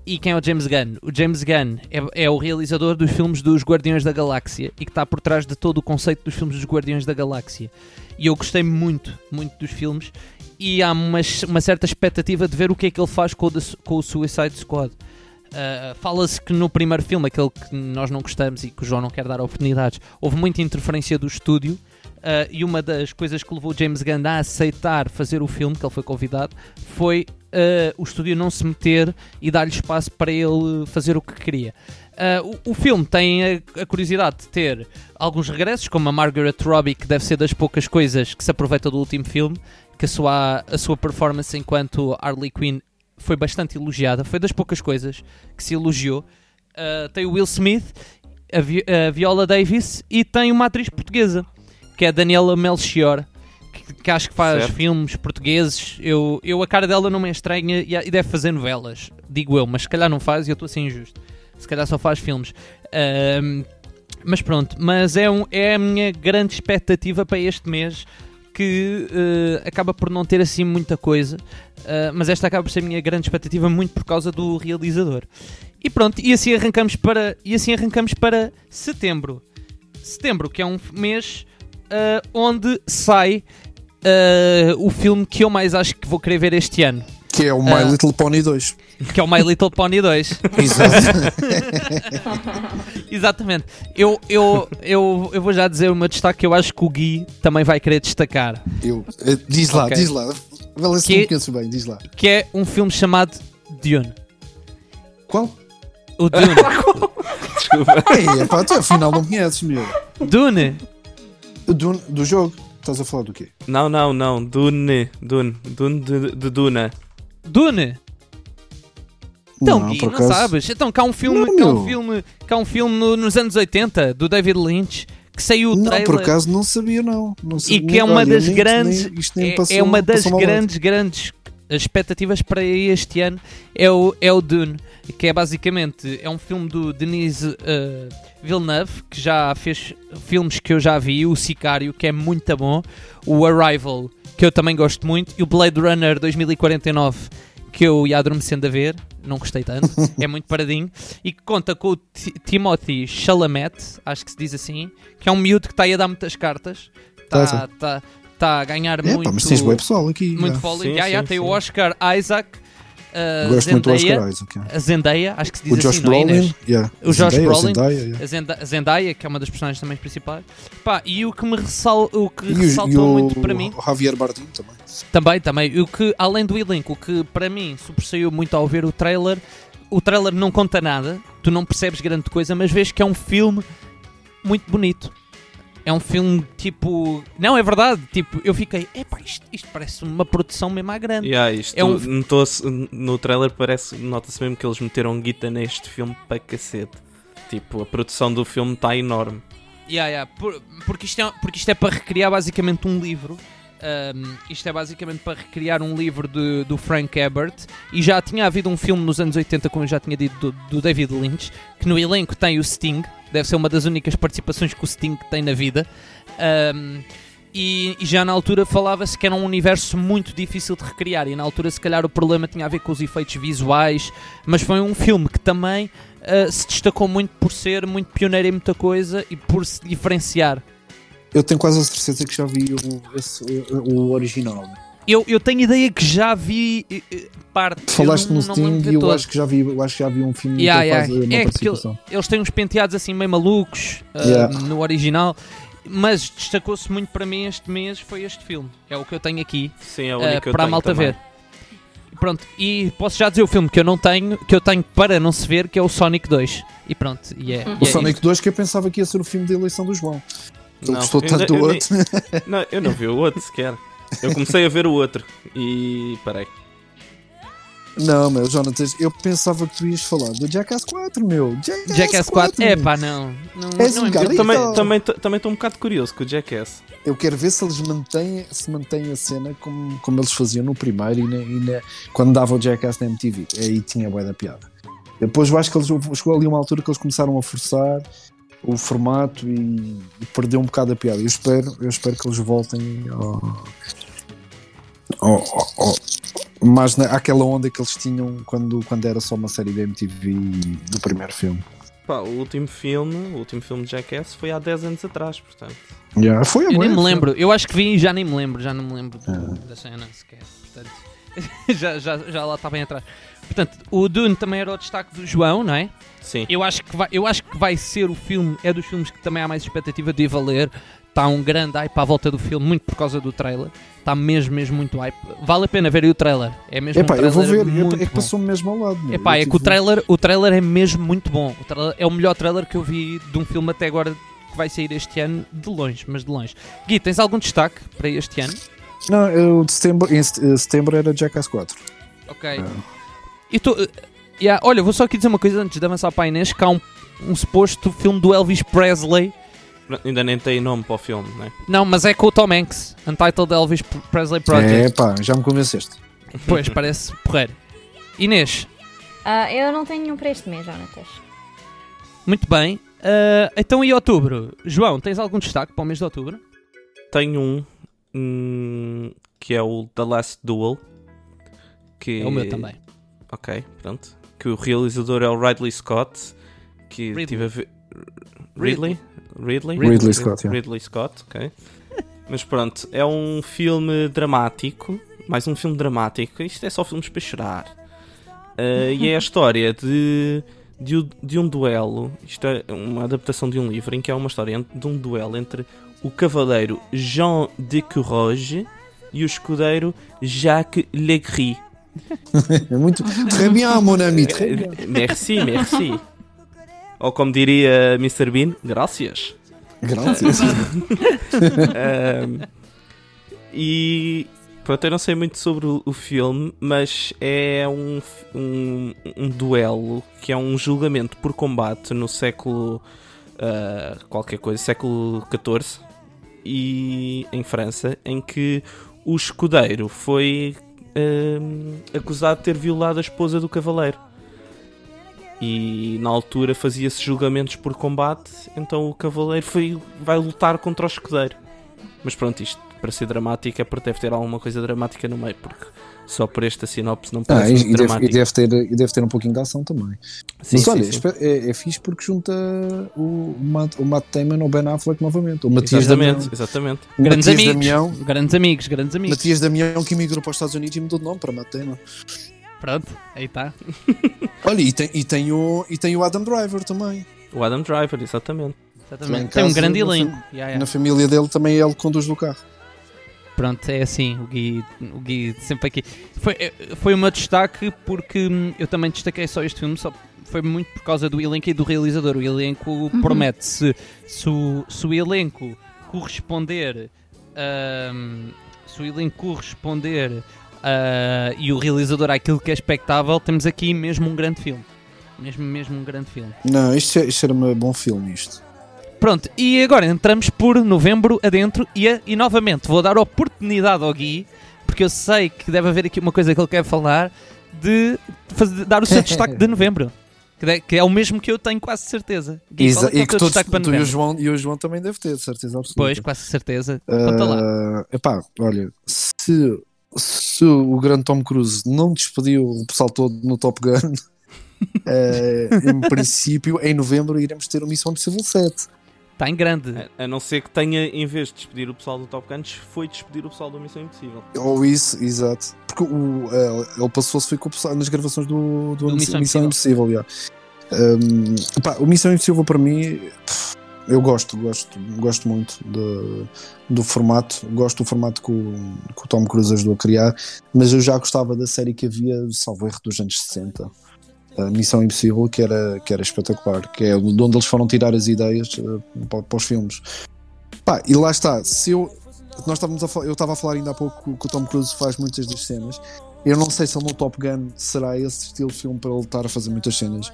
E quem é o James Gunn? O James Gunn é, é o realizador dos filmes dos Guardiões da Galáxia e que está por trás de todo o conceito dos filmes dos Guardiões da Galáxia. E eu gostei muito, muito dos filmes e há uma, uma certa expectativa de ver o que é que ele faz com o, com o Suicide Squad. Uh, Fala-se que no primeiro filme, aquele que nós não gostamos e que o João não quer dar oportunidades, houve muita interferência do estúdio. uh, e uma das coisas que levou o James Gunn a aceitar fazer o filme, que ele foi convidado, foi uh, o estúdio não se meter e dar-lhe espaço para ele fazer o que queria. Uh, o, o filme tem a, a curiosidade de ter alguns regressos, como a Margaret Robbie, que deve ser das poucas coisas que se aproveita do último filme, que a sua, a sua performance enquanto Harley Quinn foi bastante elogiada, foi das poucas coisas que se elogiou. Uh, tem o Will Smith, a, Vi- a Viola Davis e tem uma atriz portuguesa, que é a Daniela Melchior, que, acho que faz Certo. filmes portugueses. Eu, eu a cara dela não me é estranha e, e deve fazer novelas, digo eu, mas se calhar não faz e eu estou a ser injusto. Se calhar só faz filmes. Ahm, mas pronto, mas é, um, é a minha grande expectativa para este mês que eh, acaba por não ter assim muita coisa, eh, mas esta acaba por ser a minha grande expectativa muito por causa do realizador. E pronto, e assim arrancamos para, e assim arrancamos para setembro. Setembro, que é um mês eh, onde sai eh, o filme que eu mais acho que vou querer ver este ano, Que é o My Ah. Little Pony 2. que é o My Little Pony 2. Exato. Exatamente. Eu, eu, eu, eu vou já dizer o meu destaque que eu acho que o Gui também vai querer destacar. Eu, eh, diz lá, Ok. diz lá. Vale se Que- bem, diz lá. Que é um filme chamado Dune. Qual? O Dune. Desculpa. Ei, epá, tu afinal não conheces, meu. Dune. Do, do jogo? Estás a falar do quê? Não, não, não. Dune. Dune. Dune de, de Duna. Dune. Então, não, Gui, por não acaso. sabes? Então, cá há um filme, Não, cá um filme, cá um filme no- nos anos 80 do David Lynch que saiu o Não, trailer por acaso não sabia, não. não e sabia, que é uma olha, das nem- grandes nem- isto nem é, passou- é uma das grandes grandes expectativas para este ano é o é o Dune que é basicamente é um filme do Denis eh, Villeneuve que já fez filmes que eu já vi o Sicário que é muito bom o Arrival que eu também gosto muito e o Blade Runner 2049 que eu ia adormecendo a ver, não gostei tanto, é muito paradinho, e que conta com o Ti- Timothy Chalamet, acho que se diz assim, que é um miúdo que está aí a dar muitas cartas, Tá, está tá, tá a ganhar É, pá, muito, mas tens bom pessoal aqui. muito já. Sim, Já, já, sim, tem o sim. Oscar Isaac, a Gosto muito do Zendaya, Oscar Isaac. é. a Zendaya, acho que se diz O Josh assim, não é? Brolin. yeah. O Josh Zendaya, Brolin. Zendaya, yeah. A Zenda- a Zendaya, que é uma das personagens também principais. Pá, e o que me ressal, o que E, o- ressaltou o muito para mim Javier Bardem também. também, também. O que, além do elenco, o que para mim sobressaiu muito ao ver o trailer, o trailer não conta nada, tu não percebes grande coisa, mas vês que é um filme muito bonito. É um filme tipo. Não, é verdade. Tipo, eu fiquei. Epá, isto, isto parece uma produção mesmo à grande. Yeah, isto É um- no trailer, parece, nota-se mesmo que eles meteram guita neste filme para cacete. Tipo, a produção do filme está enorme. Yeah, yeah, por- porque, isto é, porque isto é para recriar basicamente um livro. Um, isto é basicamente para recriar um livro de- do Frank Herbert. E já tinha havido um filme nos anos 80, como eu já tinha dito, do, do David Lynch, que no elenco tem o Sting. Deve ser uma das únicas participações que o Sting tem na vida. Um, e, e já na altura falava-se que era um universo muito difícil de recriar. E na altura, se calhar, o problema tinha a ver com os efeitos visuais. Mas foi um filme que também uh, se destacou muito por ser muito pioneiro em muita coisa e por se diferenciar. Eu tenho quase a certeza que já vi o, esse- o, o original. Eu, eu tenho ideia que já vi eh, eh, parte. eu Falaste não- no Sting de e eu todo. acho que já vi, eu acho que já vi um filme Yeah, que yeah. faz uma É que participação. Eles têm uns penteados assim meio malucos uh, Yeah. no original. Mas destacou-se muito para mim este mês foi este filme. É o que eu tenho aqui Sim, é o uh, único que eu para a malta também. ver. Pronto, e posso já dizer o filme que eu não tenho, que eu tenho para não se ver, que é o Sonic 2. E pronto, e é, e O é Sonic isto. 2 que eu pensava que ia ser o filme de eleição do João. Ele Não, gostou eu tanto do outro. Não, eu não vi o outro sequer. Eu comecei a ver o outro e parei. Não, meu, Jonathan, eu pensava que tu ias falar do Jackass 4, meu. Jackass, Jackass 4, é pá, não. não, És não um é Também Então- também também estou um bocado curioso com o Jackass. Eu quero ver se eles mantêm, se mantêm a cena como, como eles faziam no primeiro e, na, e na- quando dava o Jackass na MTV. Aí tinha bué da piada. Depois eu acho que eles, chegou ali uma altura que eles começaram a forçar o formato e, e perdeu um bocado a piada. Eu espero, eu espero que eles voltem ao, ao, ao- ao- mais na, àquela onda que eles tinham quando, quando era só uma série da MTV do primeiro filme. Pá, o último filme, o último filme de Jackass foi há 10 anos atrás, portanto. Yeah, foi a Eu nem me lembro, eu acho que vi e já nem me lembro, já não me lembro do- Ah. da cena sequer. Portanto, já, já, já lá está bem atrás. Portanto, o Dune também era o destaque do João, não é? Sim. Eu acho que vai, eu acho que vai ser o filme, é dos filmes que também há mais expectativa de ir valer. Está um grande hype à volta do filme, muito por causa do trailer. Está mesmo, mesmo muito hype. Vale a pena ver aí o trailer. É mesmo Epá, um eu vou ver, muito é que passou-me mesmo ao lado. meu. Epá, Eu é que o trailer, o trailer é mesmo muito bom. O trailer é o melhor trailer que eu vi de um filme até agora que vai sair este ano, de longe, mas de longe. Gui, tens algum destaque para este ano? Não, eu de setembro, em eh, setembro era Jackass 4. Ok. Ah. E tô, eh, yeah, olha, vou só aqui dizer uma coisa antes de avançar para a Inês, que há um, um suposto filme do Elvis Presley. Ainda nem tem nome para o filme, né? Não, mas é com o Tom Hanks, Untitled Elvis Presley É Project. pá, já me convenceste. Pois, parece porreiro. Inês, Ah, eu não tenho nenhum para este mês, Jonatas. muito bem. Ah, então, e outubro? João, tens algum destaque para o mês de outubro? Tenho um hum, que é o The Last Duel. Que... É o meu também. Ok, pronto. Que o realizador é o Ridley Scott. Que Ridley. tive a ver. Ridley? Ridley? Ridley Scott, yeah. Ridley Scott, ok. Mas pronto, é um filme dramático. Mais um filme dramático. Isto é só filmes para chorar. Uh, e é a história de, de, de um duelo. Isto é uma adaptação de um livro em que é uma história de um duelo entre o cavaleiro Jean de Courroge e o escudeiro Jacques Legris. É muito. Très bien, mon ami, très bien. Eh, Merci, merci. Ou como diria Mr. Bean, graças. Graças. E pronto, eu não sei muito sobre o, filme, mas é um, um, um duelo que é um julgamento por combate no século ah, qualquer coisa, século XIV e em França, em que o escudeiro foi ahm, acusado de ter violado a esposa do cavaleiro. E na altura fazia-se julgamentos por combate, então o cavaleiro foi, vai lutar contra o escudeiro. Mas pronto, isto para ser dramático é porque deve ter alguma coisa dramática no meio, porque só por esta sinopse não Ah, parece e, muito e deve, dramático. e, deve ter, e deve ter um pouquinho de ação também. Sim, Mas sim, olha, sim. é, é fixe porque junta o, o, Matt, o Matt Damon ao Ben Affleck novamente. O Matias Damião. Exatamente, exatamente. o Grandes Matias amigos, Damião. grandes amigos, grandes amigos. Matias Damião que emigrou para os Estados Unidos e mudou de nome para Matt Damon. Pronto, aí está. Olha, e tem, e tem, o, e tem o Adam Driver também. O Adam Driver, exatamente. Exatamente. Tem um grande na elenco. fam- Yeah, yeah. Na família dele também é ele que conduz do carro. Pronto, é assim, o Gui, o Gui sempre aqui. Foi, foi o meu destaque porque hum, eu também destaquei só este filme, só foi muito por causa do elenco e do realizador. O elenco promete, se, se, o, se o elenco corresponder, hum, se o elenco corresponder ah, e o realizador àquilo que é expectável, temos aqui mesmo um grande filme. Mesmo, mesmo um grande filme. Não, isto, é- isto era um bom filme, isto. Pronto, e agora entramos por novembro adentro e, a- e novamente vou dar oportunidade ao Gui, porque eu sei que deve haver aqui uma coisa que ele quer falar, de fazer, dar o seu destaque de novembro. Que, de- que é o mesmo que eu tenho quase certeza. Gui, é que é o teu todos- destaque para tu e o? João, e o João também deve ter, de certeza absoluta. Pois, quase certeza. Conta lá. Epá, olha, se, se o grande Tom Cruise não despediu o pessoal todo no Top Gun, eh, em princípio, em novembro iremos ter o Missão Impossível 7. Está em grande. A, a não ser que tenha, em vez de despedir o pessoal do Top Gun, foi despedir o pessoal do Missão Impossível. Ou isso, exato. Porque o, eh, ele passou-se foi com o pessoal nas gravações do, do, Do Missão, Missão Impossível. já. Um, epá, o Missão Impossível para mim, pff, eu gosto, gosto, gosto muito de- do formato. Gosto do formato que o, que o Tom Cruise ajudou a criar, mas eu já gostava da série que havia, salvo erro, dos anos 60. A Missão Impossível, que era, que era espetacular, que é de onde eles foram tirar as ideias eh, para, para os filmes. Pá, e lá está, se eu. Nós estávamos a eu estava a falar ainda há pouco que o Tom Cruise faz muitas das cenas. Eu não sei se ele no Top Gun será esse estilo de filme para ele estar a fazer muitas cenas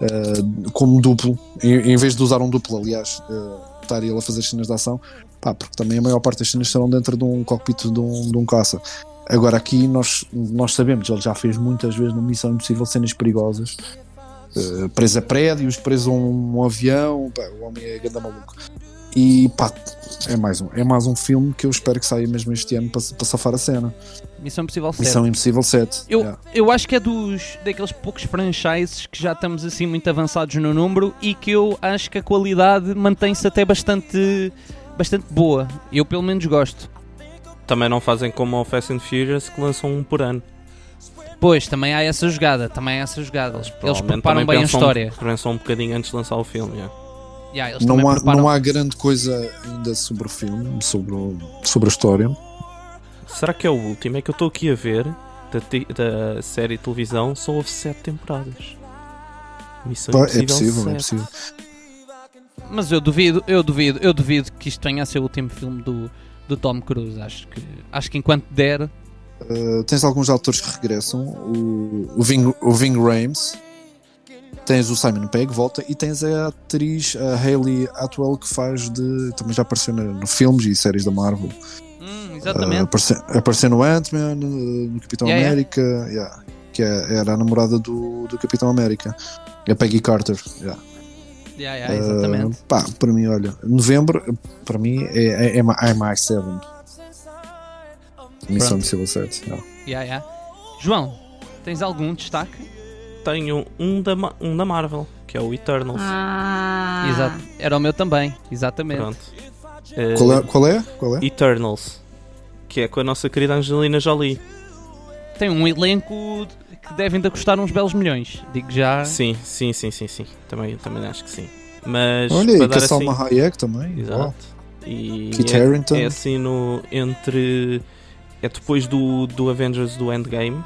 eh, como duplo, em, em vez de usar um duplo, aliás, eh, estar ele a fazer cenas de ação, pá, porque também a maior parte das cenas serão dentro de um cockpit de um, de um caça. Agora aqui nós, nós sabemos, ele já fez muitas vezes no Missão Impossível cenas perigosas eh, preso a prédios, preso a um, um avião, pá, o homem é ganda maluco. E pá, é mais, um, é mais um filme que eu espero que saia mesmo este ano para, para safar a cena. Missão Impossível 7. Missão Impossível 7. Eu, yeah. eu acho que é dos daqueles poucos franchises que já estamos assim muito avançados no número e que eu acho que a qualidade mantém-se até bastante, bastante boa. Eu pelo menos gosto. Também não fazem como o Fast and Furious que lançam um por ano. Pois, também há essa jogada, também há essa jogada. Eles, Provavelmente preparam bem a história. Pensam um bocadinho antes de lançar o filme. yeah. Yeah, eles Não há, preparam- não há grande coisa ainda sobre o filme, sobre, o- sobre a história. Será que é o último? É que eu estou aqui a ver da, da série de televisão, só houve 7 temporadas. Missão Pá, Impossível é possível, 7. é possível. Mas eu duvido, eu duvido, eu duvido que isto venha a ser o último filme do, do Tom Cruise. Acho que, acho que enquanto der, Uh, tens alguns atores que regressam, o, o, Ving, o Ving Rhames, tens o Simon Pegg, volta, e tens a atriz a Hayley Atwell que faz de. também já apareceu no, no filmes e séries da Marvel. Hum, Uh, exatamente. apareceu, apareceu no Ant-Man, uh, no Capitão Yeah, yeah. América, yeah, que é- era a namorada do, do Capitão América, a Peggy Carter. yeah. Yeah, yeah, exatamente. Uh, pá, para mim, olha, novembro, para mim é, é, é MI7. Missão Pronto. Impossível 7. yeah. Yeah, yeah. João, tens algum destaque? Tenho um da, um da Marvel, que é o Eternals. Ah, Exato. Era o meu também, exatamente. Pronto. Eh, Qual é? Qual é? Qual é? Eternals, que é com a nossa querida Angelina Jolie. Tem um elenco que deve ainda custar uns belos milhões. Digo já. Sim, sim, sim, sim, sim. Também, também acho que sim. Mas Olha, para e dar com a assim, Salma Hayek também. Exato. E Kit é, é assim no entre é depois do, do Avengers do Endgame,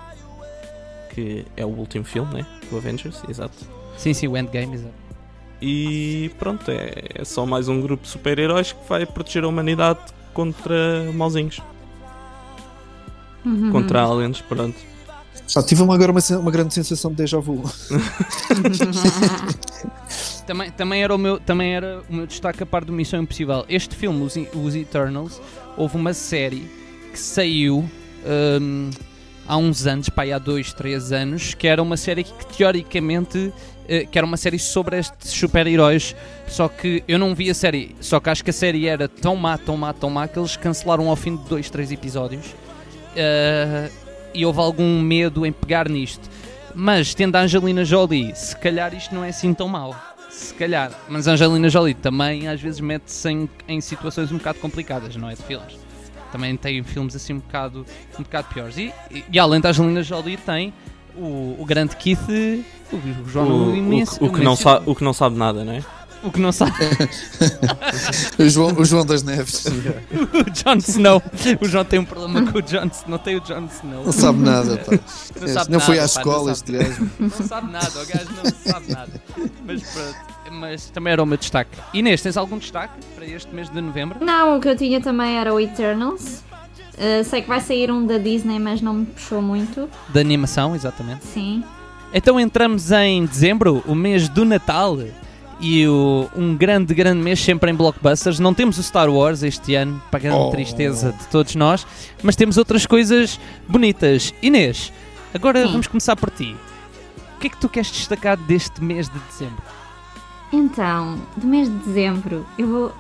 que é o último filme, né? Do Avengers, exato. Sim, sim, o Endgame, exato. E pronto, é, é só mais um grupo de super-heróis que vai proteger a humanidade contra mauzinhos, Uhum. contra aliens, pronto. Já tive uma, agora uma, uma grande sensação de déjà vu. Também, também, era o meu, também era o meu destaque a par do Missão Impossível. Este filme, os, os Eternals, houve uma série que saiu hum, há uns anos, pá, há dois, três anos, que era uma série que teoricamente que era uma série sobre estes super-heróis. Só que eu não vi a série, só que acho que a série era tão má, tão má, tão má que eles cancelaram ao fim de dois, três episódios. Eh, e houve algum medo em pegar nisto. Mas tendo a Angelina Jolie, se calhar isto não é assim tão mau. Se calhar. Mas a Angelina Jolie também às vezes mete-se em, em situações um bocado complicadas, não é? De filmes. Também tem filmes assim um bocado, um bocado piores. E, e, e além da Angelina Jolie tem o, o grande Keith. O, João O, não o- imenso- o que não imenso- sabe, o que não sabe nada, não é? o que não sabe. O João, o João das Neves. o Jon Snow. O João tem um problema com o Jon Snow. Não tem o Jon Snow. Não sabe nada, pá. Não sabe não foi nada, à pá, escola não este sabe gajo. Não sabe nada, o gajo não sabe nada. Mas pronto, mas também era o meu destaque. Inês, tens algum destaque para este mês de novembro? Não, o que eu tinha também era o Eternals. Uh, sei que vai sair um da Disney, mas não me puxou muito. Da animação, exatamente. Sim. Então entramos em dezembro, o mês do Natal. E o- um grande, grande mês sempre em blockbusters. Não temos o Star Wars este ano, para grande Oh. tristeza de todos nós, mas temos outras coisas bonitas. Inês, agora Sim. vamos começar por ti. O que é que tu queres destacar deste mês de dezembro? Então, do mês de dezembro, eu vou,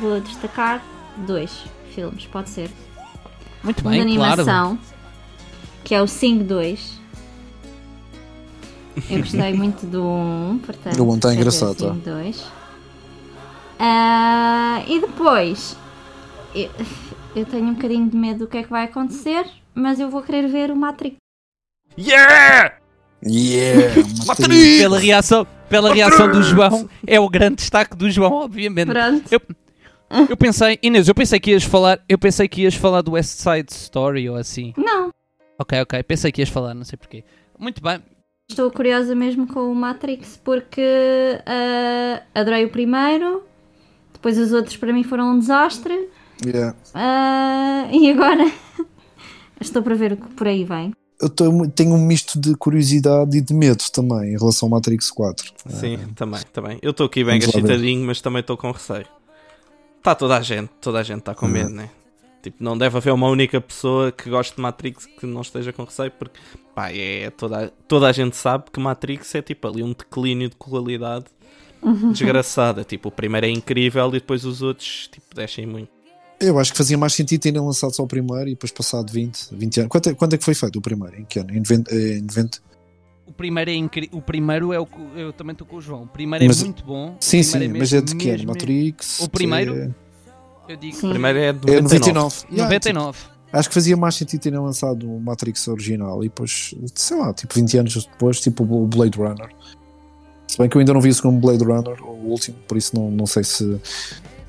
vou destacar dois filmes, pode ser. Muito Um de bem, claro. animação, que é o Sing 2. Eu gostei muito do 1, portanto. O um tá quer dizer, engraçado, tá. Sing 2. Ah, e depois, eu, eu tenho um bocadinho de medo do que é que vai acontecer, mas eu vou querer ver o Matrix. Yeah! Yeah! Matrix! Pela reação, pela reação do João, é o grande destaque do João, obviamente. Pronto. Eu, eu pensei, Inês, eu pensei que ias falar, eu pensei que ias falar do West Side Story ou assim. Não, Ok, ok, pensei que ias falar, não sei porquê. Muito bem. Estou curiosa mesmo com o Matrix porque ah, adorei o primeiro, depois os outros para mim foram um desastre. Yeah. Ah, e agora estou para ver o que por aí vem. Eu tô- tenho um misto de curiosidade e de medo também em relação ao Matrix 4. Sim, também, também. Eu estou aqui bem agachitadinho, mas também estou com receio. Está toda a gente, toda a gente está com medo, né? Tipo, não deve haver uma única pessoa que goste de Matrix que não esteja com receio, porque pá, é, toda, toda a gente sabe que Matrix é tipo ali um declínio de qualidade desgraçada. Tipo, o primeiro é incrível e depois os outros tipo, descem muito. Eu acho que fazia mais sentido terem lançado só o primeiro e depois passado 20, 20 anos. Quanto é, quando é que foi feito o primeiro? Em que ano? Em 90? Em 90? O primeiro é incrível. O primeiro é o que eu também estou com o João. O primeiro Mas- é muito bom. Sim, O sim, primeiro mas é de que ano? Matrix? O primeiro? É, Eu digo Sim. O primeiro é de é 99. 99. Yeah, 99. tipo, acho que fazia mais sentido terem lançado o Matrix original e depois, sei lá, tipo 20 anos depois, tipo o Blade Runner. Se bem que eu ainda não vi o segundo Blade Runner, o último, por isso não, não sei se.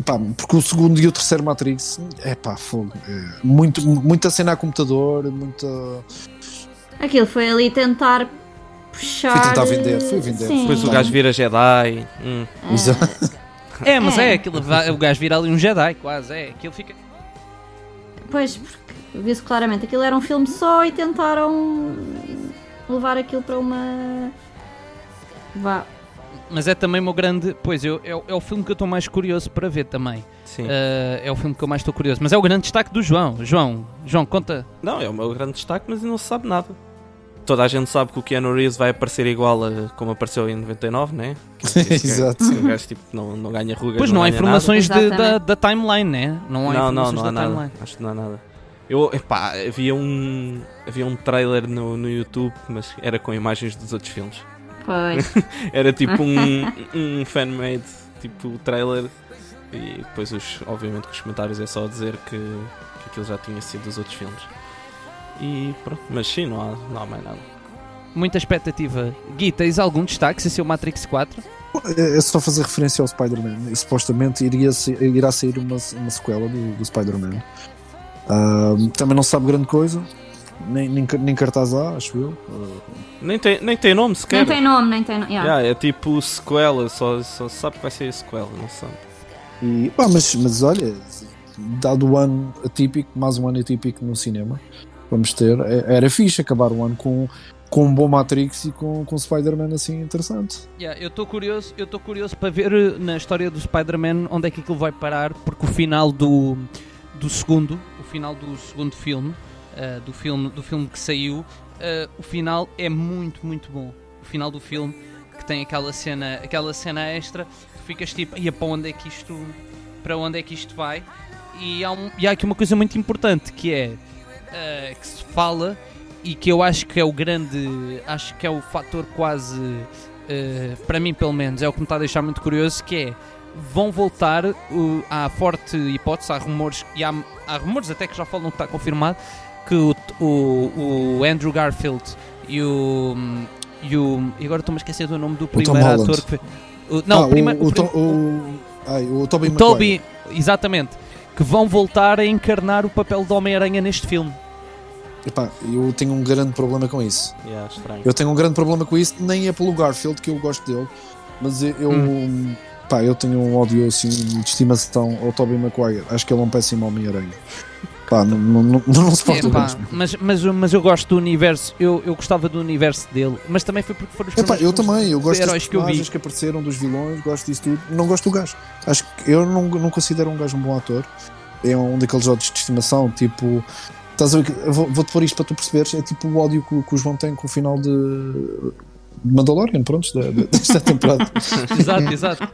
Pá, porque o segundo e o terceiro Matrix, é pá, fogo. É muito, muita cena a computador, muita. Aquilo foi ali tentar puxar. Foi tentar vender, foi vender. Sim. Depois o gajo vira Jedi. Hum. Exato. É, mas é, É. aquilo, o gajo vira ali um Jedi, quase. É, aquilo fica. Pois, porque viu-se claramente aquilo era um filme só e tentaram levar aquilo para uma. Vá. Mas é também o meu grande. Pois, eu, é, o- é o filme que eu estou mais curioso para ver também. Sim. Uh, é o filme que eu mais estou curioso. Mas é o grande destaque do João. João, João, conta. Não, é o meu grande destaque, mas não se sabe nada. Toda a gente sabe que o Keanu Reeves vai aparecer igual a como apareceu em 99, né? Que é esse Exato. que o gajo tipo, não, não ganha rugas. Pois não, há ganha informações de- da, da timeline, né? Não há. Não, não, informações não há da nada. timeline. Acho que não há nada. Eu, epá, havia um, havia um trailer no, no YouTube, mas era com imagens dos outros filmes. Pois. Era tipo um, um fan-made, tipo trailer, e depois, os, obviamente, com os comentários é só dizer que, que aquilo já tinha sido dos outros filmes. E pronto, mas sim, não há, não há mais nada. Muita expectativa. Gui, tens algum destaque se é o Matrix 4? É só fazer referência ao Spider-Man. E supostamente iria irá sair uma, uma sequela do, do Spider-Man. Ah, também não se sabe grande coisa, nem, nem, nem cartaz há, acho eu. Ah, Nem tem, nem tem nome sequer. nem tem nome, nem tem nome. yeah. Yeah, é tipo sequela, só, só se sabe que vai ser sequela, não sabe. e, pá, mas, mas olha, dado o ano atípico, mais um ano atípico no cinema, vamos ter. é- Era fixe acabar o ano com, com um bom Matrix e com, com Spider-Man assim interessante. Yeah, eu estou curioso, eu estou curioso para ver uh, na história do Spider-Man onde é que aquilo vai parar, porque o final do, do segundo, o final do segundo filme, uh, do filme, do filme que saiu, uh, o final é muito, muito bom. O final do filme que tem aquela cena, aquela cena extra, tu ficas tipo, e para onde é que isto, para onde é que isto vai? E há, um- e há aqui uma coisa muito importante que é uh, que se fala e que eu acho que é o grande, acho que é o fator quase Uh, para mim pelo menos, é o que me está a deixar muito curioso, que é vão voltar, uh, há forte hipótese, há rumores, e há, há rumores até que já falam que está confirmado, que o, o, o Andrew Garfield e o, e o. E agora estou-me a esquecer do nome do primeiro Holland. ator que foi. o- não, Ah, o primeiro. o, o o, o, ai, o Tobey o. Toby, exatamente, que vão voltar a encarnar o papel de Homem-Aranha neste filme. Epá, eu tenho um grande problema com isso. Yeah. Eu tenho um grande problema com isso, nem é pelo Garfield que eu gosto dele, mas eu, eu, Hum. pá, eu tenho um ódio assim de estimação ao Tobey Maguire. Acho que ele é um péssimo Homem-Aranha. Pá, não, não, não, se pode Epá, mas, mas, mas eu gosto do universo, eu, eu gostava do universo dele, mas também foi porque foram os Epá, primeiros eu também, eu gosto dos heróis que eu vi. personagens que apareceram, dos vilões, gosto disso tudo. Não gosto do gajo. Acho que eu não, não considero um gajo um bom ator. É um daqueles ódios de estimação, tipo. Estás a ver Vou-te pôr isto para tu perceberes. É tipo o ódio que, que o João tem com o final de. Mandalorian, pronto, da- desta temporada. exato, exato.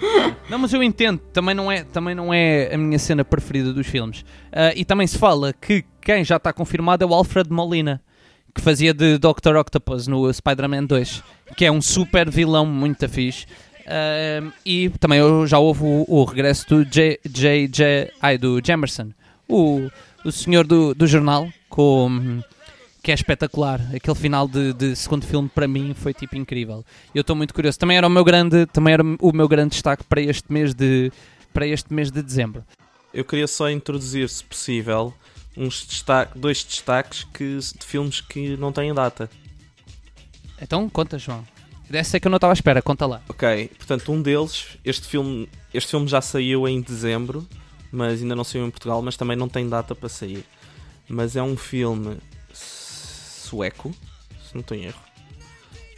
Não, mas eu entendo, também não é, também não é a minha cena preferida dos filmes. Ah, e também se fala que quem já está confirmado é o Alfred Molina, que fazia de Dr. Octopus no Spider-Man 2, que é um super vilão muito fixe. Ah, e também já houve o, o regresso do J, J, J, ai, do Jamerson, o, o senhor do, do jornal, com, que é espetacular. Aquele final de, de segundo filme para mim foi tipo incrível. Eu estou muito curioso. Também era o meu grande, também era o meu grande destaque para este mês de para este mês de dezembro. Eu queria só introduzir, se possível, uns destaque, dois destaques que, de filmes que não têm data. Então conta, João. Essa é que eu não estava à espera, conta lá. Ok, portanto, um deles, este filme, este filme já saiu em dezembro, mas ainda não saiu em Portugal, mas também não tem data para sair. Mas é um filme sueco, se não estou em erro,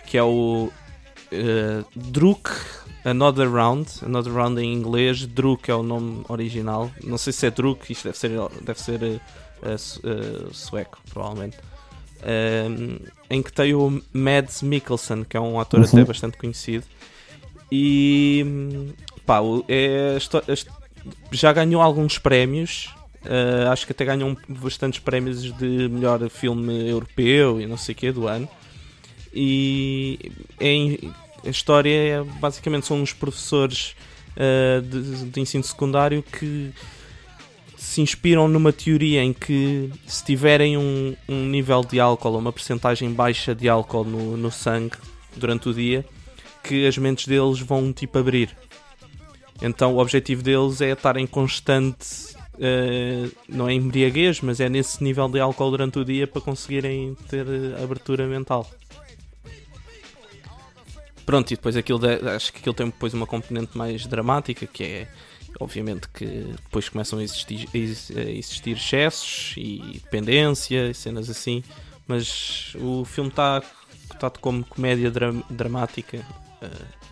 que é o uh, Druk Another Round, Another Round em inglês, Druk é o nome original. Não sei se é Druk, isto deve ser, deve ser uh, uh, sueco, provavelmente. Em que tem o Mads Mikkelsen, que é um ator Uhum. até bastante conhecido. E pá, é, já ganhou alguns prémios. Uh, acho que até ganhou um- bastantes prémios de melhor filme europeu e não sei o que do ano. E em- a história é, basicamente são uns professores uh, de, de ensino secundário que se inspiram numa teoria em que se tiverem um, um nível de álcool uma percentagem baixa de álcool no, no sangue durante o dia, que as mentes deles vão tipo abrir. Então o objetivo deles é estar em constante, eh, não é embriaguez, mas é nesse nível de álcool durante o dia para conseguirem ter eh, abertura mental. Pronto, e depois aquilo de- acho que aquilo tem depois uma componente mais dramática que é obviamente que depois começam a existir, a exi- a existir excessos e dependência e cenas assim, mas o filme está tá como comédia dra- dramática. eh,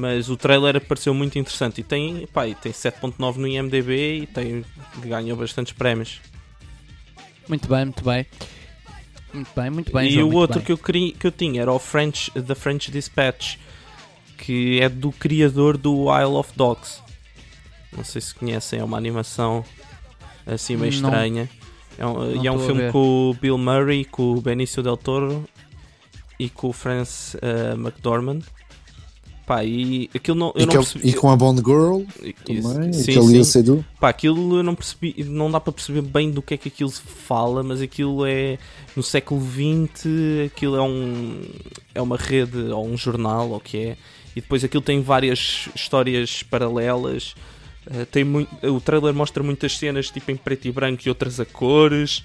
mas o trailer pareceu muito interessante e tem, pá, e tem 7.9 no IMDB e tem, ganhou bastantes prémios. Muito bem, muito bem. Muito bem, muito bem. e João, o outro bem. que eu, queria, que eu tinha era o French, The French Dispatch, que é do criador do Isle of Dogs. Não sei se conhecem, é uma animação assim meio Não. estranha. É um, e é um filme com o Bill Murray, com o Benicio Del Toro e com o Francis eh, McDormand. Pá, e aquilo não, eu E, não que é- percebi. e com a Bond Girl Isso, também, sim, aquele sim. do. Pá, aquilo eu não percebi, não dá para perceber bem do que é que aquilo se fala, mas aquilo é no século XX, aquilo é um é uma rede ou um jornal ou o que é, e depois aquilo tem várias histórias paralelas. eh, tem muito, o trailer mostra muitas cenas tipo em preto e branco e outras a cores.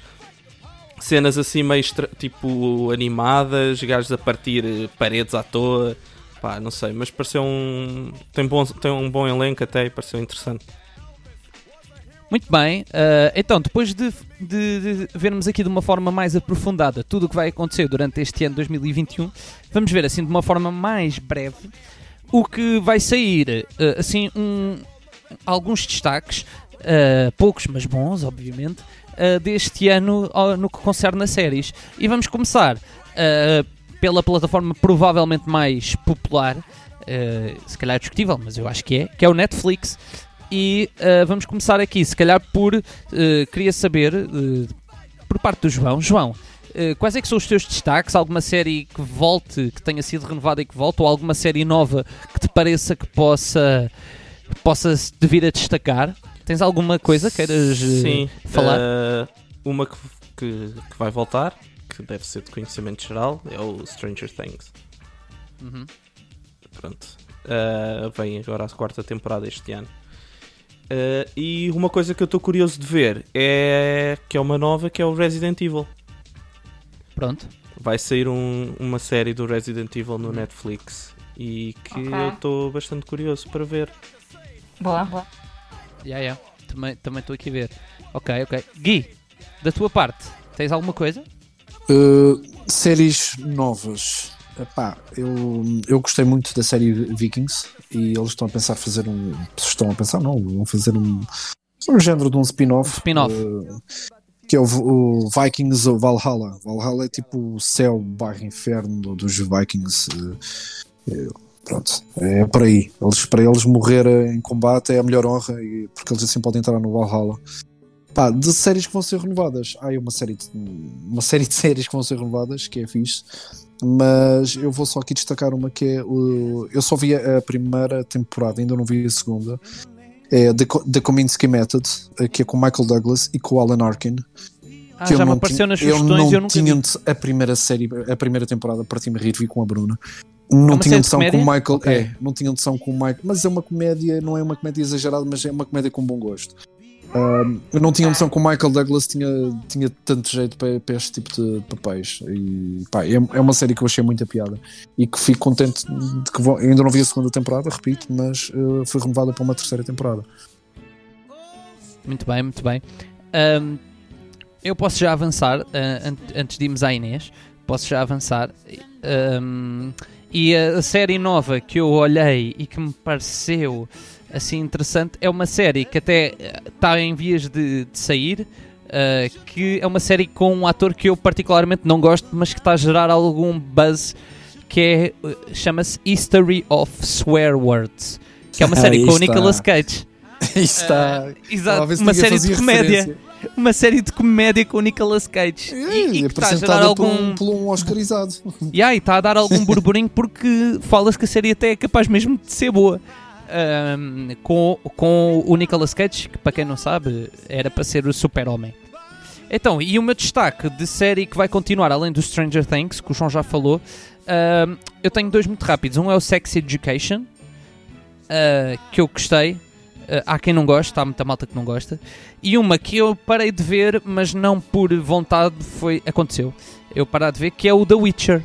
Cenas assim meio tipo animadas, gajos a partir paredes à toa. Pá, não sei, mas pareceu um. Tem, tem um bom elenco até e pareceu interessante. Muito bem, eh, então depois de, de- de vermos aqui de uma forma mais aprofundada tudo o que vai acontecer durante este ano 2021, vamos ver assim de uma forma mais breve o que vai sair, eh, assim, um- alguns destaques, eh, poucos mas bons, obviamente, deste ano no que concerne a séries. E vamos começar eh, pela plataforma provavelmente mais popular, eh, se calhar discutível, mas eu acho que é, que é o Netflix. E uh, vamos começar aqui, se calhar por. uh, queria saber, uh, por parte do João. João, uh, quais é que são os teus destaques? Alguma série que volte, que tenha sido renovada e que volte? Ou alguma série nova que te pareça que possa, que possa vir a destacar? Tens alguma coisa que queiras uh, Sim, falar? eh, uma que, que, que vai voltar, que deve ser de conhecimento geral, é o Stranger Things. Uhum. Pronto. Eh, vem agora a quarta temporada este ano. Eh, e uma coisa que eu estou curioso de ver é que é uma nova que é o Resident Evil. Pronto. Vai sair um- uma série do Resident Evil Uhum. no Netflix e que Ok. eu estou bastante curioso para ver. Boa, boa. Yeah, yeah. Também também estou aqui a ver. Ok, ok. Gui, da tua parte, tens alguma coisa? Uh, séries novas. Epá, eu, eu gostei muito da série Vikings e eles estão a pensar fazer um. Estão a pensar, não, vão fazer um. Um género de um spin-off. Um spin-off. uh, que é o, o Vikings ou Valhalla. Valhalla é tipo o céu barra inferno do- dos Vikings. uh, é, pronto, é por aí. Eles, para eles morrer em combate é a melhor honra, e, porque eles assim podem entrar no Valhalla. Pá, de séries que vão ser renovadas. Há aí uma série, de, uma série de séries que vão ser renovadas, que é fixe. Mas eu vou só aqui destacar uma que é. o- eu só vi a primeira temporada, ainda não vi a segunda. É The, The Kominsky Method, eh, que é com Michael Douglas e com o Alan Arkin. Ah, eu já me não apareceu nas eu sugestões não e eu nunca tinha a primeira série, a primeira temporada, parti-me a rir, vi com a Bruna. Não uma tinha noção com o? Michael. Ok. É, não tinha noção com o Michael. Mas é uma comédia, não é uma comédia exagerada, mas é uma comédia com bom gosto. Ahm, eu não tinha noção que o Michael Douglas tinha, tinha tanto jeito para, para este tipo de papéis. E pá, é, é uma série que eu achei muita piada. E que fico contente de que vou, ainda não vi a segunda temporada, repito, mas eh, foi renovada para uma terceira temporada. Muito bem, muito bem. Ahm, eu posso já avançar, an- antes de irmos à Inês, posso já avançar. Ahm, E a série nova que eu olhei e que me pareceu assim interessante é uma série que até está em vias de, de sair. Uh, que é uma série com um ator que eu particularmente não gosto, mas que está a gerar algum buzz, que é uh, chama-se History of Swear Words, que é uma série Aí com o. Nicolas Cage. Está. Uh, exato, uma série de comédia, referência. uma série de comédia com o Nicolas Cage e, e que está a gerar apresentada por algum um, por um Oscarizado. e aí está a dar algum burburinho porque fala-se que a série até é capaz mesmo de ser boa. Ahm, com, com o Nicolas Cage, que para quem não sabe era para ser o super-homem. Então, e o meu destaque de série que vai continuar, além do Stranger Things, que o João já falou, ahm, eu tenho dois muito rápidos. Um é o Sex Education, ah, que eu gostei. Ah, há quem não gosta, há muita malta que não gosta. E uma que eu parei de ver, mas não por vontade, foi aconteceu. Eu parei de ver, que é o The Witcher.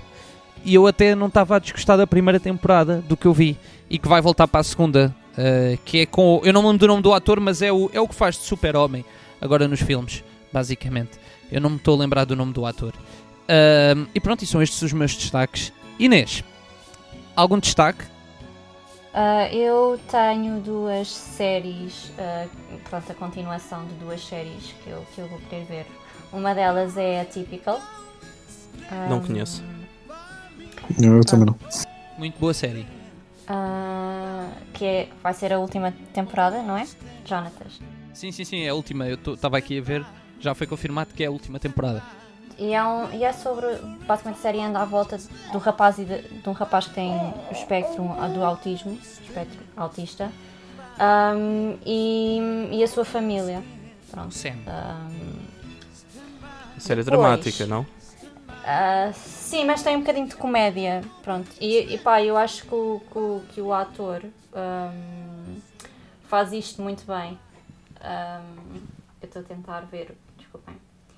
E eu até não estava a desgostar da primeira temporada do que eu vi. E que vai voltar para a segunda. ah, que é com. Eu não me lembro do nome do ator, mas é o, é o que faz de super-homem agora nos filmes, basicamente. Eu não me estou a lembrar do nome do ator. Ah, e pronto, e são estes os meus destaques. Inês, algum destaque? Ah, eu tenho duas séries, ah, pronto, a continuação de duas séries que eu, que eu vou querer ver. Uma delas é a Typical. Não conheço. Não, eu também não. Muito boa série. Ah, que é, vai ser a última temporada, não é? Jonatas. Sim, sim, sim, é a última. Eu estava aqui a ver, já foi confirmado que é a última temporada. E é, um, e é sobre. Basicamente, a série anda à volta do rapaz e de, de um rapaz que tem o espectro do autismo, espectro autista, ahm, e, e a sua família. Pronto. Sam. ahm, Série Pois. dramática, não? Ah, sim, mas tem um bocadinho de comédia. Pronto. E, e pá, eu acho que o, que o, que o ator ahm, faz isto muito bem. Ahm, eu estou a tentar ver, desculpem.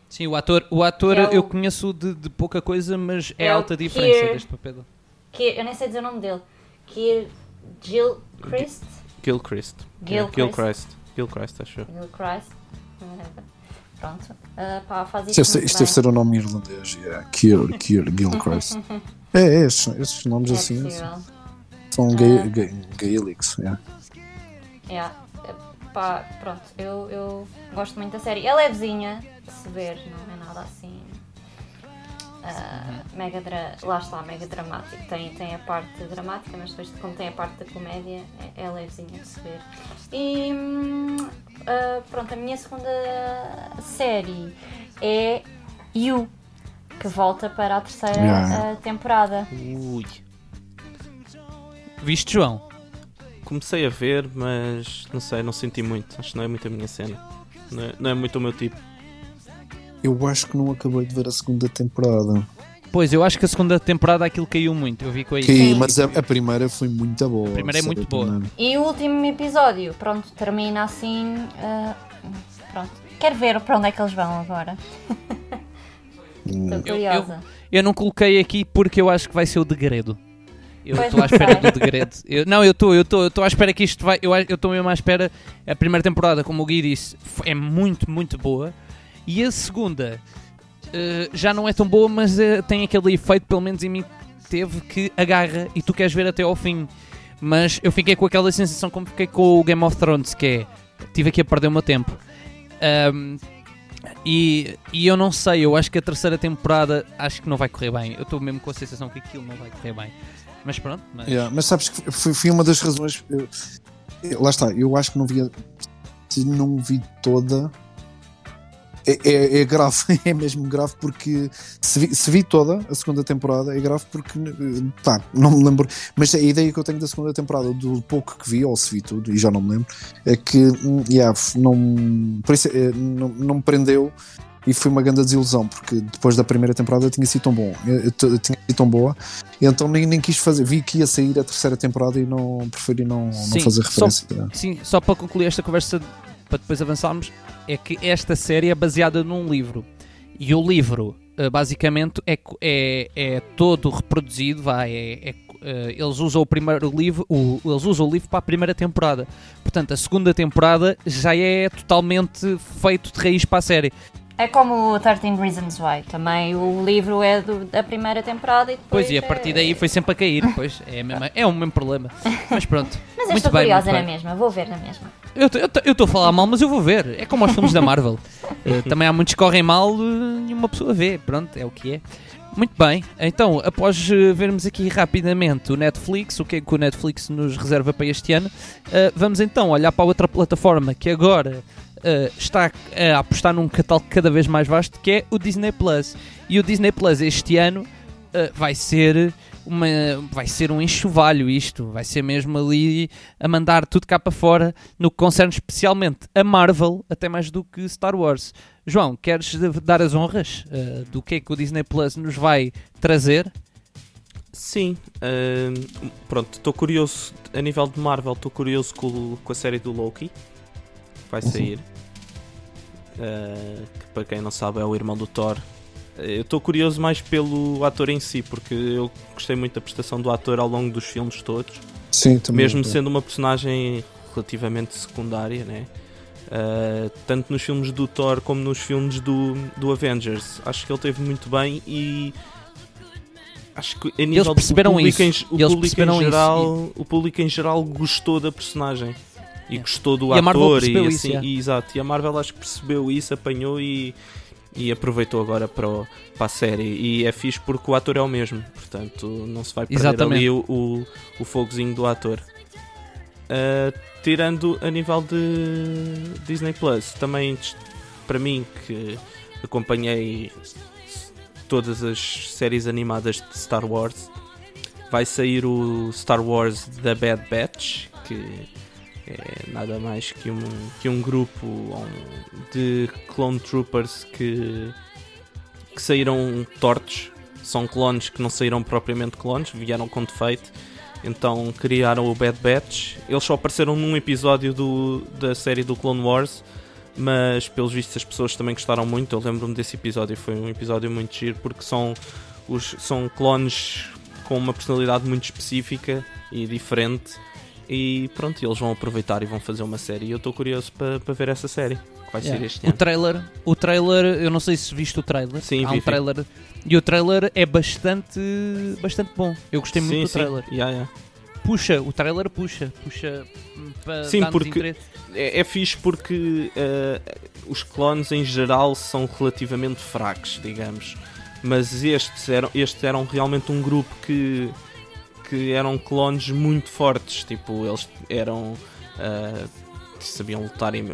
Sim, o ator, o ator é o- eu conheço de, de pouca coisa, mas é, É alta diferença Keir- deste papel. Que, eu nem sei dizer o nome dele. Que Jill Christ? Gilchrist. Gilchrist. Gilchrist. Gilchrist, acho eu. Christ. whatever. Pronto. Ah, pá, faz Isto isto deve, isto deve ser o nome irlandês. Yeah. Kier, Kier, Gilchrist. É, é estes, estes nomes É assim possível. são Ah. ga, ga, gaelics. Yeah. Yeah. Eh, Pá, pronto, eu, eu gosto muito da série. É levezinha de se ver, não é nada assim. Ah, mega dra lá está, mega dramático. Tem, tem a parte dramática, mas depois, como tem a parte da comédia, é, é levezinha de se ver. E ah, pronto, a minha segunda série é You, que volta para a terceira Yeah. ah, temporada. Ui. Viste, João? Comecei a ver, mas não sei, não senti muito. Acho que não é muito a minha cena. Não é, não é muito o meu tipo. Eu acho que não acabei de ver a segunda temporada. Pois, eu acho que a segunda temporada aquilo caiu muito. Eu vi com a Sim. mas a, a primeira foi muito boa. A primeira é muito boa. primeira. E o último episódio, pronto, termina assim. ah, pronto. Quero ver para onde é que eles vão agora. Estou curiosa. Eu não coloquei aqui porque eu acho que vai ser o degredo. Eu estou à espera do degredo. Eu- não, eu estou, eu estou, eu estou à espera que isto vai. Eu eu estou mesmo à espera. A primeira temporada, como o Gui disse, é muito, muito boa. E a segunda eh, já não é tão boa, mas eh, tem aquele efeito, pelo menos em mim, teve que agarra e tu queres ver até ao fim. Mas eu fiquei com aquela sensação como fiquei com o Game of Thrones, que é. Tive aqui a perder o meu tempo. Ahm, e, e eu não sei, eu acho que a terceira temporada acho que não vai correr bem. Eu estou mesmo com a sensação que aquilo não vai correr bem. Mas pronto, mas Yeah, mas sabes que foi, foi uma das razões. eu- lá está, eu acho que não vi. Não vi toda. É, é, é grave, é mesmo grave porque se vi, se vi toda a segunda temporada é grave porque eh, pá, não me lembro, mas a ideia que eu tenho da segunda temporada, do pouco que vi, ou se vi tudo, e já não me lembro, é que hum, yeah, não, por isso, eh, não, não me prendeu e foi uma grande desilusão porque depois da primeira temporada tinha sido tão bom, eu t- tinha sido tão boa, e então nem, nem quis fazer, vi que ia sair a terceira temporada e não preferi não, não Sim, fazer só- referência. sim, só para concluir esta conversa, para depois avançarmos, é que esta série é baseada num livro. E o livro, eh, basicamente, é, é, é todo reproduzido, vai, é, é, eh, eles usam o primeiro livro, o, eles usam o livro para a primeira temporada. Portanto, a segunda temporada já é totalmente feito de raiz para a série. É como o 13 Reasons Why. Também o livro é do- da primeira temporada e depois. Pois, e a partir é- daí foi sempre a cair. Pois, é, mesma- é o mesmo problema. Mas pronto. Mas eu muito estou bem, curiosa na mesma, vou ver na mesma. Eu estou a falar mal, mas eu vou ver. É como aos filmes da Marvel. Eh, também há muitos que correm mal eh, e uma pessoa vê. Pronto, é o que é. Muito bem, então, após eh, vermos aqui rapidamente o Netflix, o que é que o Netflix nos reserva para este ano, vamos então olhar para outra plataforma que agora eh, está a apostar num catálogo cada vez mais vasto, que é o Disney Plus. E o Disney Plus este ano eh, vai ser uma, vai ser um enxovalho isto, vai ser mesmo ali a mandar tudo cá para fora no que concerne especialmente a Marvel, até mais do que Star Wars. João, queres dar as honras eh, do que é que o Disney Plus nos vai trazer? Sim, hum, pronto, estou curioso, a nível de Marvel, estou curioso com, com a série do Loki, que vai sair. Uh, que para quem não sabe é o irmão do Thor. Uh, Eu estou curioso mais pelo ator em si, porque eu gostei muito da prestação do ator ao longo dos filmes todos. Sim, também. mesmo sendo uma personagem relativamente secundária, né? Uh, tanto nos filmes do Thor como nos filmes do, do Avengers. Acho que ele teve muito bem e acho que a nível do perceberam público, isso. em, o, eles público perceberam em isso. geral, o público em geral gostou da personagem e É. gostou do E ator e percebeu isso, assim, é. e, exato. E a Marvel acho que percebeu isso, apanhou e, e aproveitou agora para, o- para a série. E é fixe porque o ator é o mesmo, portanto não se vai perder Exatamente. ali o, o, o fogozinho do ator. Uh, tirando a nível de Disney Plus, também para mim que acompanhei todas as séries animadas de Star Wars, vai sair o Star Wars The Bad Batch, que é nada mais que um, que um grupo de clone troopers que, que saíram tortos. São clones que não saíram propriamente clones, vieram com defeito. Então criaram o Bad Batch. Eles só apareceram num episódio do, da série do Clone Wars, mas pelos vistos as pessoas também gostaram muito. Eu lembro-me desse episódio, foi um episódio muito giro porque são, os, são clones com uma personalidade muito específica e diferente. E pronto, eles vão aproveitar e vão fazer uma série. E eu estou curioso para para ver essa série que vai Yeah. ser este O ano. trailer, o trailer, eu não sei se viste o trailer. Sim, Há vi, um vi. trailer e o trailer é bastante, bastante bom. Eu gostei muito sim, do sim. trailer. Yeah, yeah. Puxa, o trailer puxa, puxa hum, para Sim, porque- interesse. É, é fixe porque eh, os clones em geral são relativamente fracos, digamos. Mas estes eram, estes eram realmente um grupo que, que eram clones muito fortes. Tipo, eles eram. eh, sabiam lutar e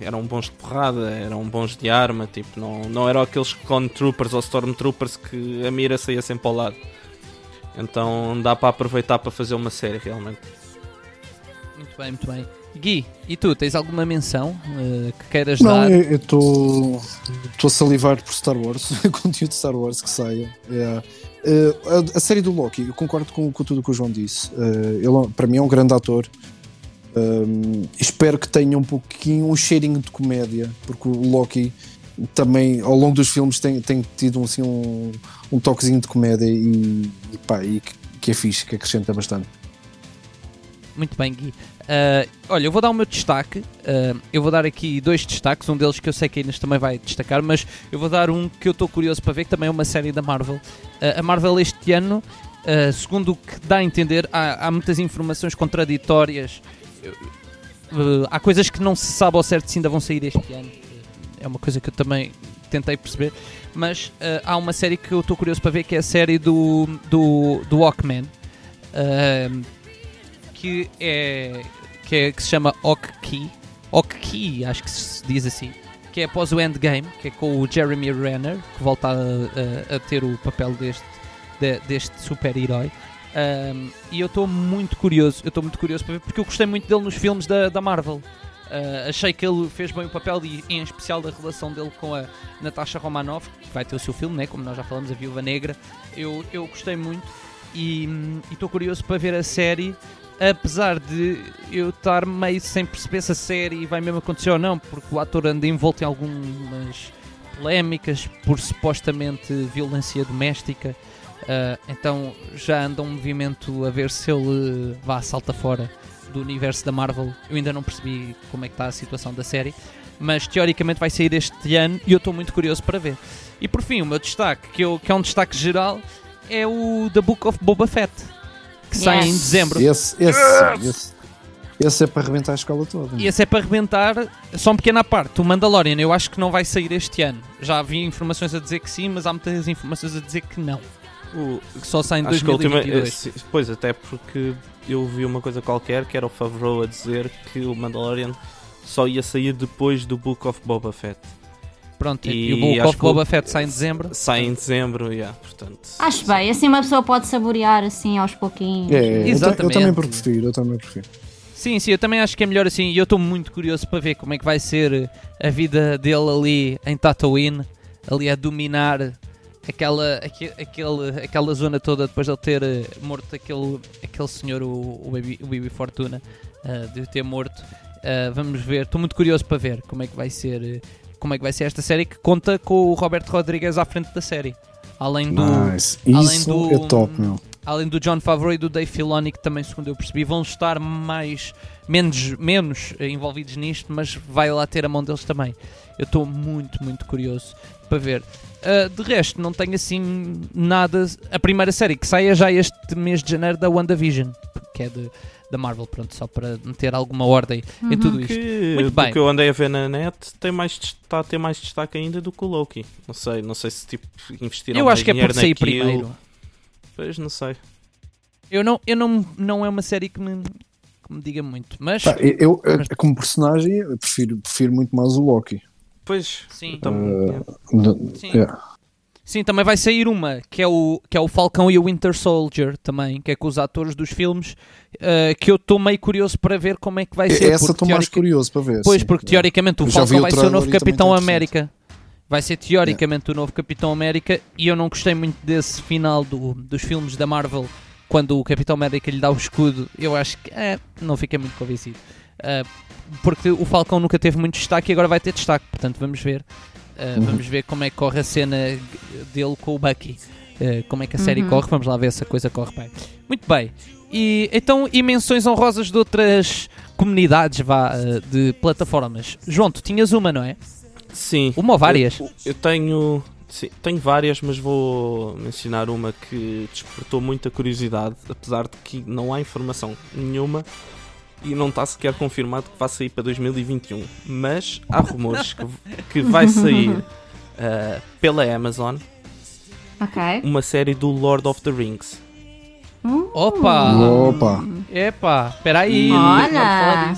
eram bons de porrada, eram bons de arma. Tipo, não, não eram aqueles clone troopers ou stormtroopers que a mira saía sempre ao lado. Então dá para aproveitar para fazer uma série realmente. Muito bem, muito bem. Gui, e tu, tens alguma menção eh, que queiras Não, dar? eu estou a salivar por Star Wars, conteúdo de Star Wars que saia. É. Eh, a, a série do Loki, eu concordo com, com tudo o que o João disse. Eh, ele, para mim, é um grande ator. Um, espero que tenha um pouquinho um cheirinho de comédia, porque o Loki também, ao longo dos filmes, tem, tem tido assim, um, um toquezinho de comédia e, e, pá, e que, que é fixe, que acrescenta bastante. Muito bem, Gui. Ah, olha, eu vou dar o meu destaque. Ah, eu vou dar aqui dois destaques. Um deles que eu sei que a Inês também vai destacar, mas eu vou dar um que eu estou curioso para ver, que também é uma série da Marvel. Ah, a Marvel este ano, segundo o que dá a entender, há, há muitas informações contraditórias. Há coisas que não se sabe ao certo se ainda vão sair este ano. É uma coisa que eu também tentei perceber. Mas há uma série que eu estou curioso para ver, que é a série do, do, do Walkman. Ah, que é que, é, que se chama Oki Oki, acho que se diz assim. Que é após o Endgame, que é com o Jeremy Renner que volta a, a- a ter o papel deste, de- deste super-herói. Um, e eu estou muito curioso eu estou muito curioso para ver, porque eu gostei muito dele nos filmes da, da Marvel. Uh, achei que ele fez bem o papel e em especial da relação dele com a Natasha Romanoff, que vai ter o seu filme, né? como nós já falamos, a Viúva Negra. Eu, eu gostei muito e hum, e estou curioso para ver a série, apesar de eu estar meio sem perceber se a série vai mesmo acontecer ou não, porque o ator anda envolto em algumas polémicas por supostamente violência doméstica. Uh, então já anda um movimento a ver se ele uh, vá salta fora do universo da Marvel. Eu ainda não percebi como é que está a situação da série. mas teoricamente vai sair este ano e eu estou muito curioso para ver. E por fim, o meu destaque, que, eu, que é um destaque geral, é o The Book of Boba Fett, que sai em Yes. dezembro. Esse, esse, esse, esse é para arrebentar a escola toda. E esse é para arrebentar, só uma pequena parte. O Mandalorian eu acho que não vai sair este ano. Já havia informações a dizer que sim, mas há muitas informações a dizer que não. O- Que só sai em acho que a última. 2022. eh, se- Pois, até porque eu vi uma coisa qualquer que era o Favreau a dizer que o Mandalorian só ia sair depois do Book of Boba Fett. Pronto, e, E o Book acho of que o- Boba Fett sai em dezembro. Sai em dezembro, yeah, portanto. Acho bem, assim uma pessoa pode saborear assim aos pouquinhos. É, eu, ta- eu Exatamente. também prefiro, eu também prefiro. Sim, sim, eu também acho que é melhor assim. E eu estou muito curioso para ver como é que vai ser a vida dele ali em Tatooine, ali a dominar aquela, aque- aquele, aquela zona toda depois de ele ter eh, morto aquele, aquele senhor, o, o, Baby, o Baby Fortuna, eh, de ter morto. Eh, vamos ver, estou muito curioso para ver como é que vai ser. Como é que vai ser esta série que conta com o Roberto Rodrigues à frente da série. Além do, Nice. além do- é top, meu. além do John Favreau e do Dave Filoni, que também, segundo eu percebi, vão estar mais menos, menos eh, envolvidos nisto, mas vai lá ter a mão deles também. Eu estou muito, muito curioso para ver. Ah, de resto, não tenho assim nada. A primeira série que sai é já este mês de janeiro da WandaVision, que é de, da Marvel, pronto, só para meter alguma ordem em tudo isto. Que, Muito bem. que eu andei a ver na net, tem mais, está a ter mais destaque ainda do que o Loki. Não sei, não sei se tipo investiram Eu acho que é por sair naquilo. primeiro. Pois não sei. Eu não, eu não, não é uma série que me, que me diga muito, mas Pá, eu, eu, Mas- como personagem, eu prefiro, prefiro muito mais o Loki. Pois, sim. então, Uh, yeah. Sim. yeah. Sim, também vai sair uma, que é o, que é o Falcão e o Winter Soldier também, que é com os atores dos filmes, eh, que eu estou meio curioso para ver como é que vai ser. Essa estou mais curioso para ver. Pois, sim. porque teoricamente o Eu Falcão o vai ser o novo Capitão. América. Vai ser teoricamente o novo Capitão América e eu não gostei muito desse final do, dos filmes da Marvel quando o Capitão América lhe dá o escudo. Eu acho que é, não fiquei muito convencido. Ah, porque o Falcão nunca teve muito destaque e agora vai ter destaque, portanto vamos ver. Ah, Uhum. Vamos ver como é que corre a cena dele com o Bucky. Ah, como é que a série Uhum. corre, vamos lá ver se a coisa corre bem. Muito bem. E então, e menções honrosas de outras comunidades vá, ah, de plataformas. João, tu tinhas uma, não é? sim. Uma ou várias? Eu, eu tenho, sim, tenho várias, mas vou mencionar uma que despertou muita curiosidade, apesar de que não há informação nenhuma e não está sequer confirmado que vai sair para 2021. Mas há rumores que, que vai sair ah, pela Amazon Ok. uma série do Lord of the Rings. Opa! Opa! Epá, espera aí. Olha!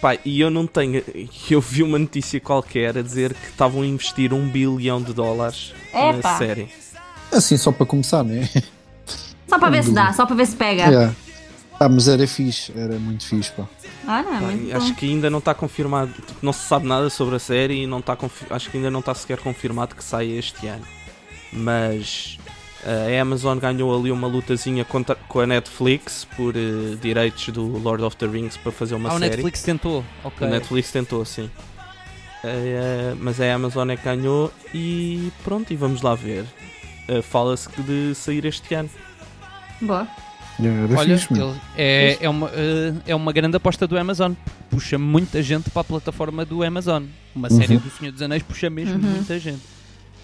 Pá, e eu não tenho. Eu vi uma notícia qualquer a dizer que estavam a investir um bilhão de dólares na Epá. série. Assim, só para começar, né? Só para ver se dá, só para ver se pega. Yeah. Ah, mas era fixe, era muito fixe, pá. Olha, Pá, muito e bom. acho que ainda não está confirmado, tipo, não se sabe nada sobre a série e não está acho que ainda não está sequer confirmado que saia este ano. Mas eh, a Amazon ganhou ali uma lutazinha contra, com a Netflix por eh, direitos do Lord of the Rings para fazer uma Ah, o série. Netflix tentou. Ok. O Netflix tentou, sim. Eh, mas a Amazon é que ganhou e pronto, e vamos lá ver. Eh, Fala-se de sair este ano. Boa. Yeah, Era Olha, fixe, meu. ele- é, é, uma, eh, é uma grande aposta do Amazon. Puxa muita gente para a plataforma do Amazon. Uma Uhum. série do Senhor dos Anéis puxa mesmo Uhum. muita gente.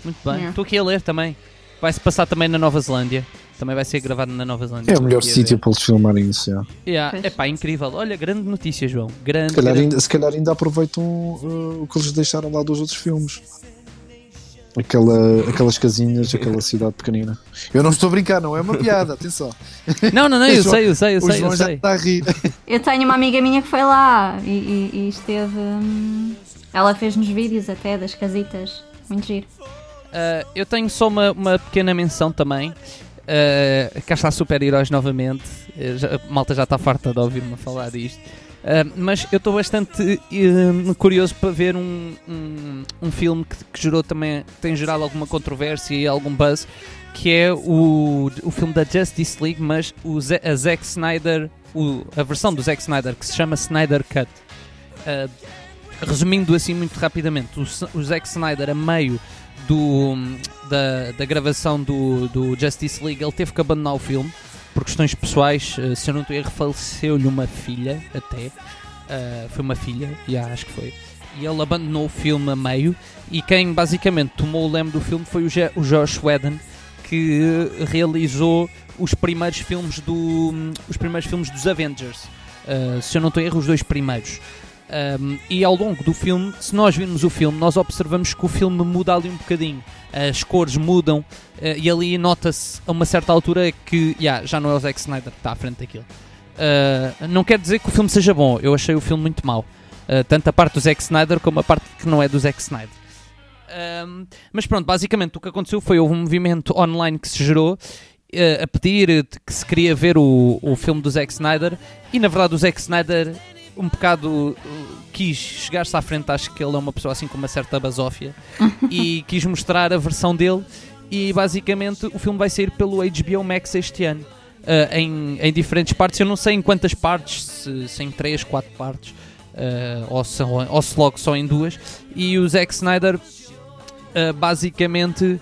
Muito bem. Yeah. Estou aqui a ler também. Vai-se passar também na Nova Zelândia. Também vai ser gravado na Nova Zelândia. É o melhor sítio para eles filmarem isso, yeah. Yeah. Epá, incrível. Olha, grande notícia, João. Grande. se, calhar grande- ainda, se calhar ainda aproveitam uh, o que eles deixaram lá dos outros filmes. Aquela, aquelas casinhas, aquela cidade pequenina. Eu não estou a brincar, não é uma piada, atenção. Não, não, não, eu João- sei, eu sei, eu o sei, João eu já sei. está a rir. Eu tenho uma amiga minha que foi lá e, e- e esteve. hum, ela fez-nos vídeos até das casitas. Muito giro. Uh, eu tenho só uma, uma pequena menção também. Uh, cá está super-heróis novamente. Uh, já- a malta já está farta de ouvir-me falar disto. Uh, mas eu estou bastante uh, curioso para ver um, um, um filme que, que gerou também, tem gerado alguma controvérsia e algum buzz, que é o, o filme da Justice League, mas o Ze- a Zack Snyder, o- a versão do Zack Snyder, que se chama Snyder Cut. Uh, resumindo assim muito rapidamente, o, o Zack Snyder, a meio do, da, da gravação do, do Justice League, ele teve que abandonar o filme por questões pessoais. eh, Se eu não estou erro, faleceu-lhe uma filha, até. Eh, foi uma filha, já acho que foi. e ele abandonou o filme a meio. E quem basicamente tomou o leme do filme foi o, Je o Josh Whedon, que realizou os primeiros filmes do os primeiros filmes dos Avengers. Uh, se eu não estou erro, os dois primeiros. Um, e ao longo do filme, se nós virmos o filme, nós observamos que o filme muda ali um bocadinho. As cores mudam uh, e ali nota-se a uma certa altura que yeah, já não é o Zack Snyder que está à frente daquilo. Uh, não quer dizer que o filme seja bom, eu achei o filme muito mau. Uh, tanto a parte do Zack Snyder como a parte que não é do Zack Snyder. Um, mas pronto, basicamente o que aconteceu foi houve um movimento online que se gerou uh, a pedir que se queria ver o, o filme do Zack Snyder e na verdade o Zack Snyder um bocado uh, quis chegar-se à frente, acho que ele é uma pessoa assim com uma certa basófia e quis mostrar a versão dele e basicamente o filme vai sair pelo HBO Max este ano. Uh, em, em diferentes partes, eu não sei em quantas partes, se, se em 3, 4 partes, uh, ou, se, ou se logo só em duas. E o Zack Snyder uh, basicamente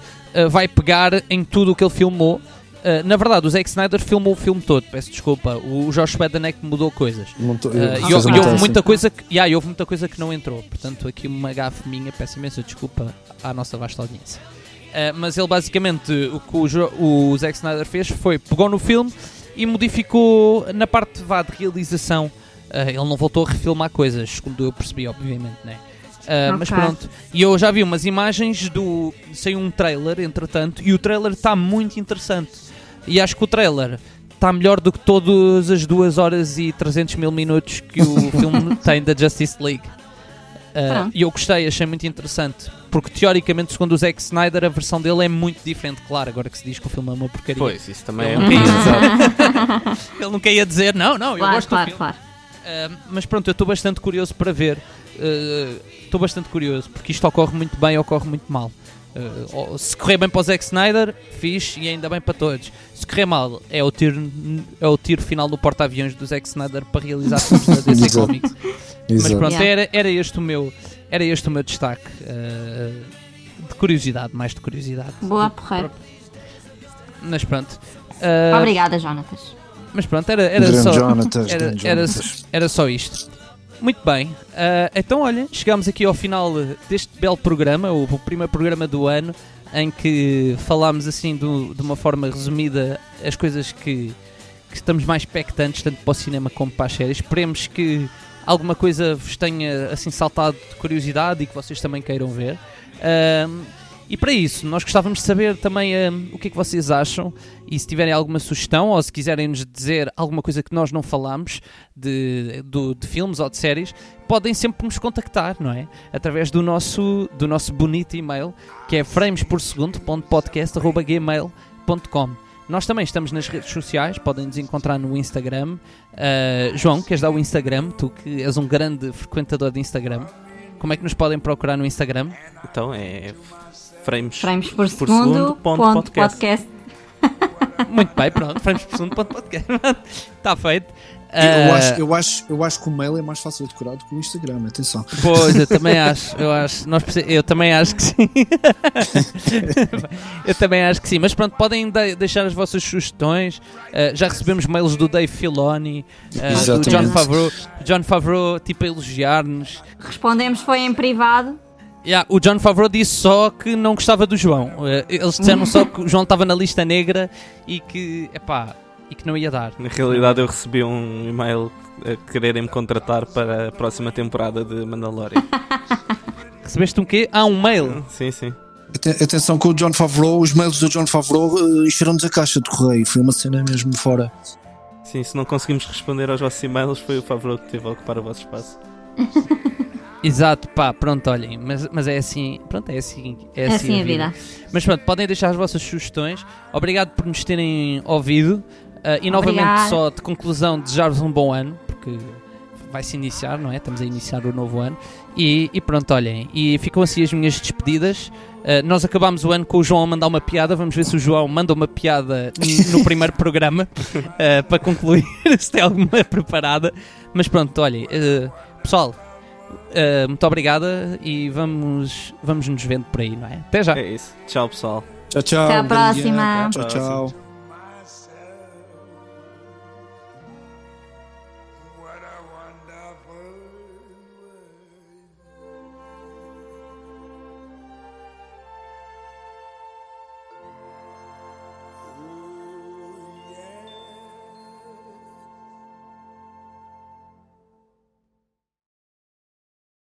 vai pegar em tudo o que ele filmou. Uh, na verdade, o Zack Snyder filmou o filme todo, peço desculpa. O Josh Whedon é que mudou coisas. Montou- Uh, fez e, houve- e muita coisa que, yeah, houve muita coisa que não entrou. Portanto, aqui uma gafe minha, peço imensa desculpa à nossa vasta audiência. Uh, mas ele basicamente, o que o, Jo- o Zack Snyder fez foi, pegou no filme e modificou na parte vá, de realização. Uh, ele não voltou a refilmar coisas, segundo eu percebi, obviamente, né? Uh, Mas Ok. pronto, e eu já vi umas imagens do. Saiu um trailer, entretanto, e o trailer está muito interessante. E acho que o trailer está melhor do que todas as 2 horas e 300 mil minutos que o filme tem da Justice League. Uh, e eu gostei, achei muito interessante. Porque teoricamente, segundo o Zack Snyder, a versão dele é muito diferente. Claro, agora que se diz que o filme é uma porcaria. Pois, isso também é Ele um nunca ia dizer, ele nunca ia dizer, não, não, eu Claro, gosto do claro, filme. claro. Uh, mas pronto, eu estou bastante curioso para ver. Uh, Estou bastante curioso, porque isto ocorre muito bem ocorre muito mal. Uh, se correr bem para o Zack Snyder, fixe e ainda bem para todos. Se correr mal, é o tiro, é o tiro final do porta-aviões do Zack Snyder para realizar filmes da DC Exato. Comics. Mas pronto, Yeah. era, era, este o meu, era este o meu destaque. uh, de curiosidade, mais de curiosidade. Boa, porreiro. Mas pronto. Uh, Obrigada, Jonatas. mas pronto, era, era Grande só. Jonatas, era, era, era só isto. Muito bem. Ah, então, olha, chegamos aqui ao final deste belo programa, o, primeiro programa do ano, em que falámos assim do- de uma forma resumida as coisas que, que estamos mais expectantes, tanto para o cinema como para as séries. Esperemos que alguma coisa vos tenha assim saltado de curiosidade e que vocês também queiram ver. Ahm, e para isso, nós gostávamos de saber também ahm, o que é que vocês acham e se tiverem alguma sugestão ou se quiserem nos dizer alguma coisa que nós não falámos de, do- de filmes ou de séries, podem sempre nos contactar, não é? Através do nosso, do nosso bonito e-mail que é framesporsegundo.podcast.gmail.com Nós também estamos nas redes sociais, podem nos encontrar no Instagram. Ah, João, queres dar o Instagram? Tu que és um grande frequentador de Instagram. Como é que nos podem procurar no Instagram? Então é frames, Frames por, por segundo, segundo, ponto ponto podcast. podcast. Muito bem, pronto, frames por segundo, ponto podcast. Está feito. Eu, Ah, acho, eu, acho, eu acho que o mail é mais fácil de decorar do que o Instagram, atenção. Pois, eu também acho. Eu, acho nós, eu também acho que sim. eu também acho que sim. Mas pronto, podem de- deixar as vossas sugestões. Uh, já recebemos mails do Dave Filoni, uh, do. John Favreau. John Favreau, tipo, a elogiar-nos. Respondemos foi em privado. Yeah, o John Favreau disse só que não gostava do João. Uh, eles disseram só que o João estava na lista negra e que, epá, e que não ia dar. Na realidade, eu recebi um e-mail a quererem me contratar para a próxima temporada de Mandalorian. Recebeste um quê? Ah, um mail. sim, sim. Aten- Atenção com o John Favreau, os mails do John Favreau uh, encheram-nos a caixa de correio. Foi uma cena mesmo fora. Sim, se não conseguimos responder aos vossos e-mails, foi o Favreau que teve a ocupar o vosso espaço. Exato, pá, pronto, olhem, mas, mas é assim, pronto, é assim, é É assim, assim a vida. Mas pronto, podem deixar as vossas sugestões. Obrigado por nos terem ouvido. Ah, e novamente, Obrigada. só de conclusão, desejar-vos um bom ano, porque vai se iniciar, não é? Estamos a iniciar o novo ano. E, e pronto, olhem, e ficam assim as minhas despedidas. Ah, nós acabámos o ano com o João a mandar uma piada. Vamos ver se o João manda uma piada no primeiro programa ah, para concluir, se tem alguma preparada. Mas pronto, olhem, pessoal. Ah, muito obrigada e vamos, vamos nos vendo por aí, não é? Até já! É isso. Tchau, pessoal. Tchau, tchau. Até dia. próxima. Tchau, tchau.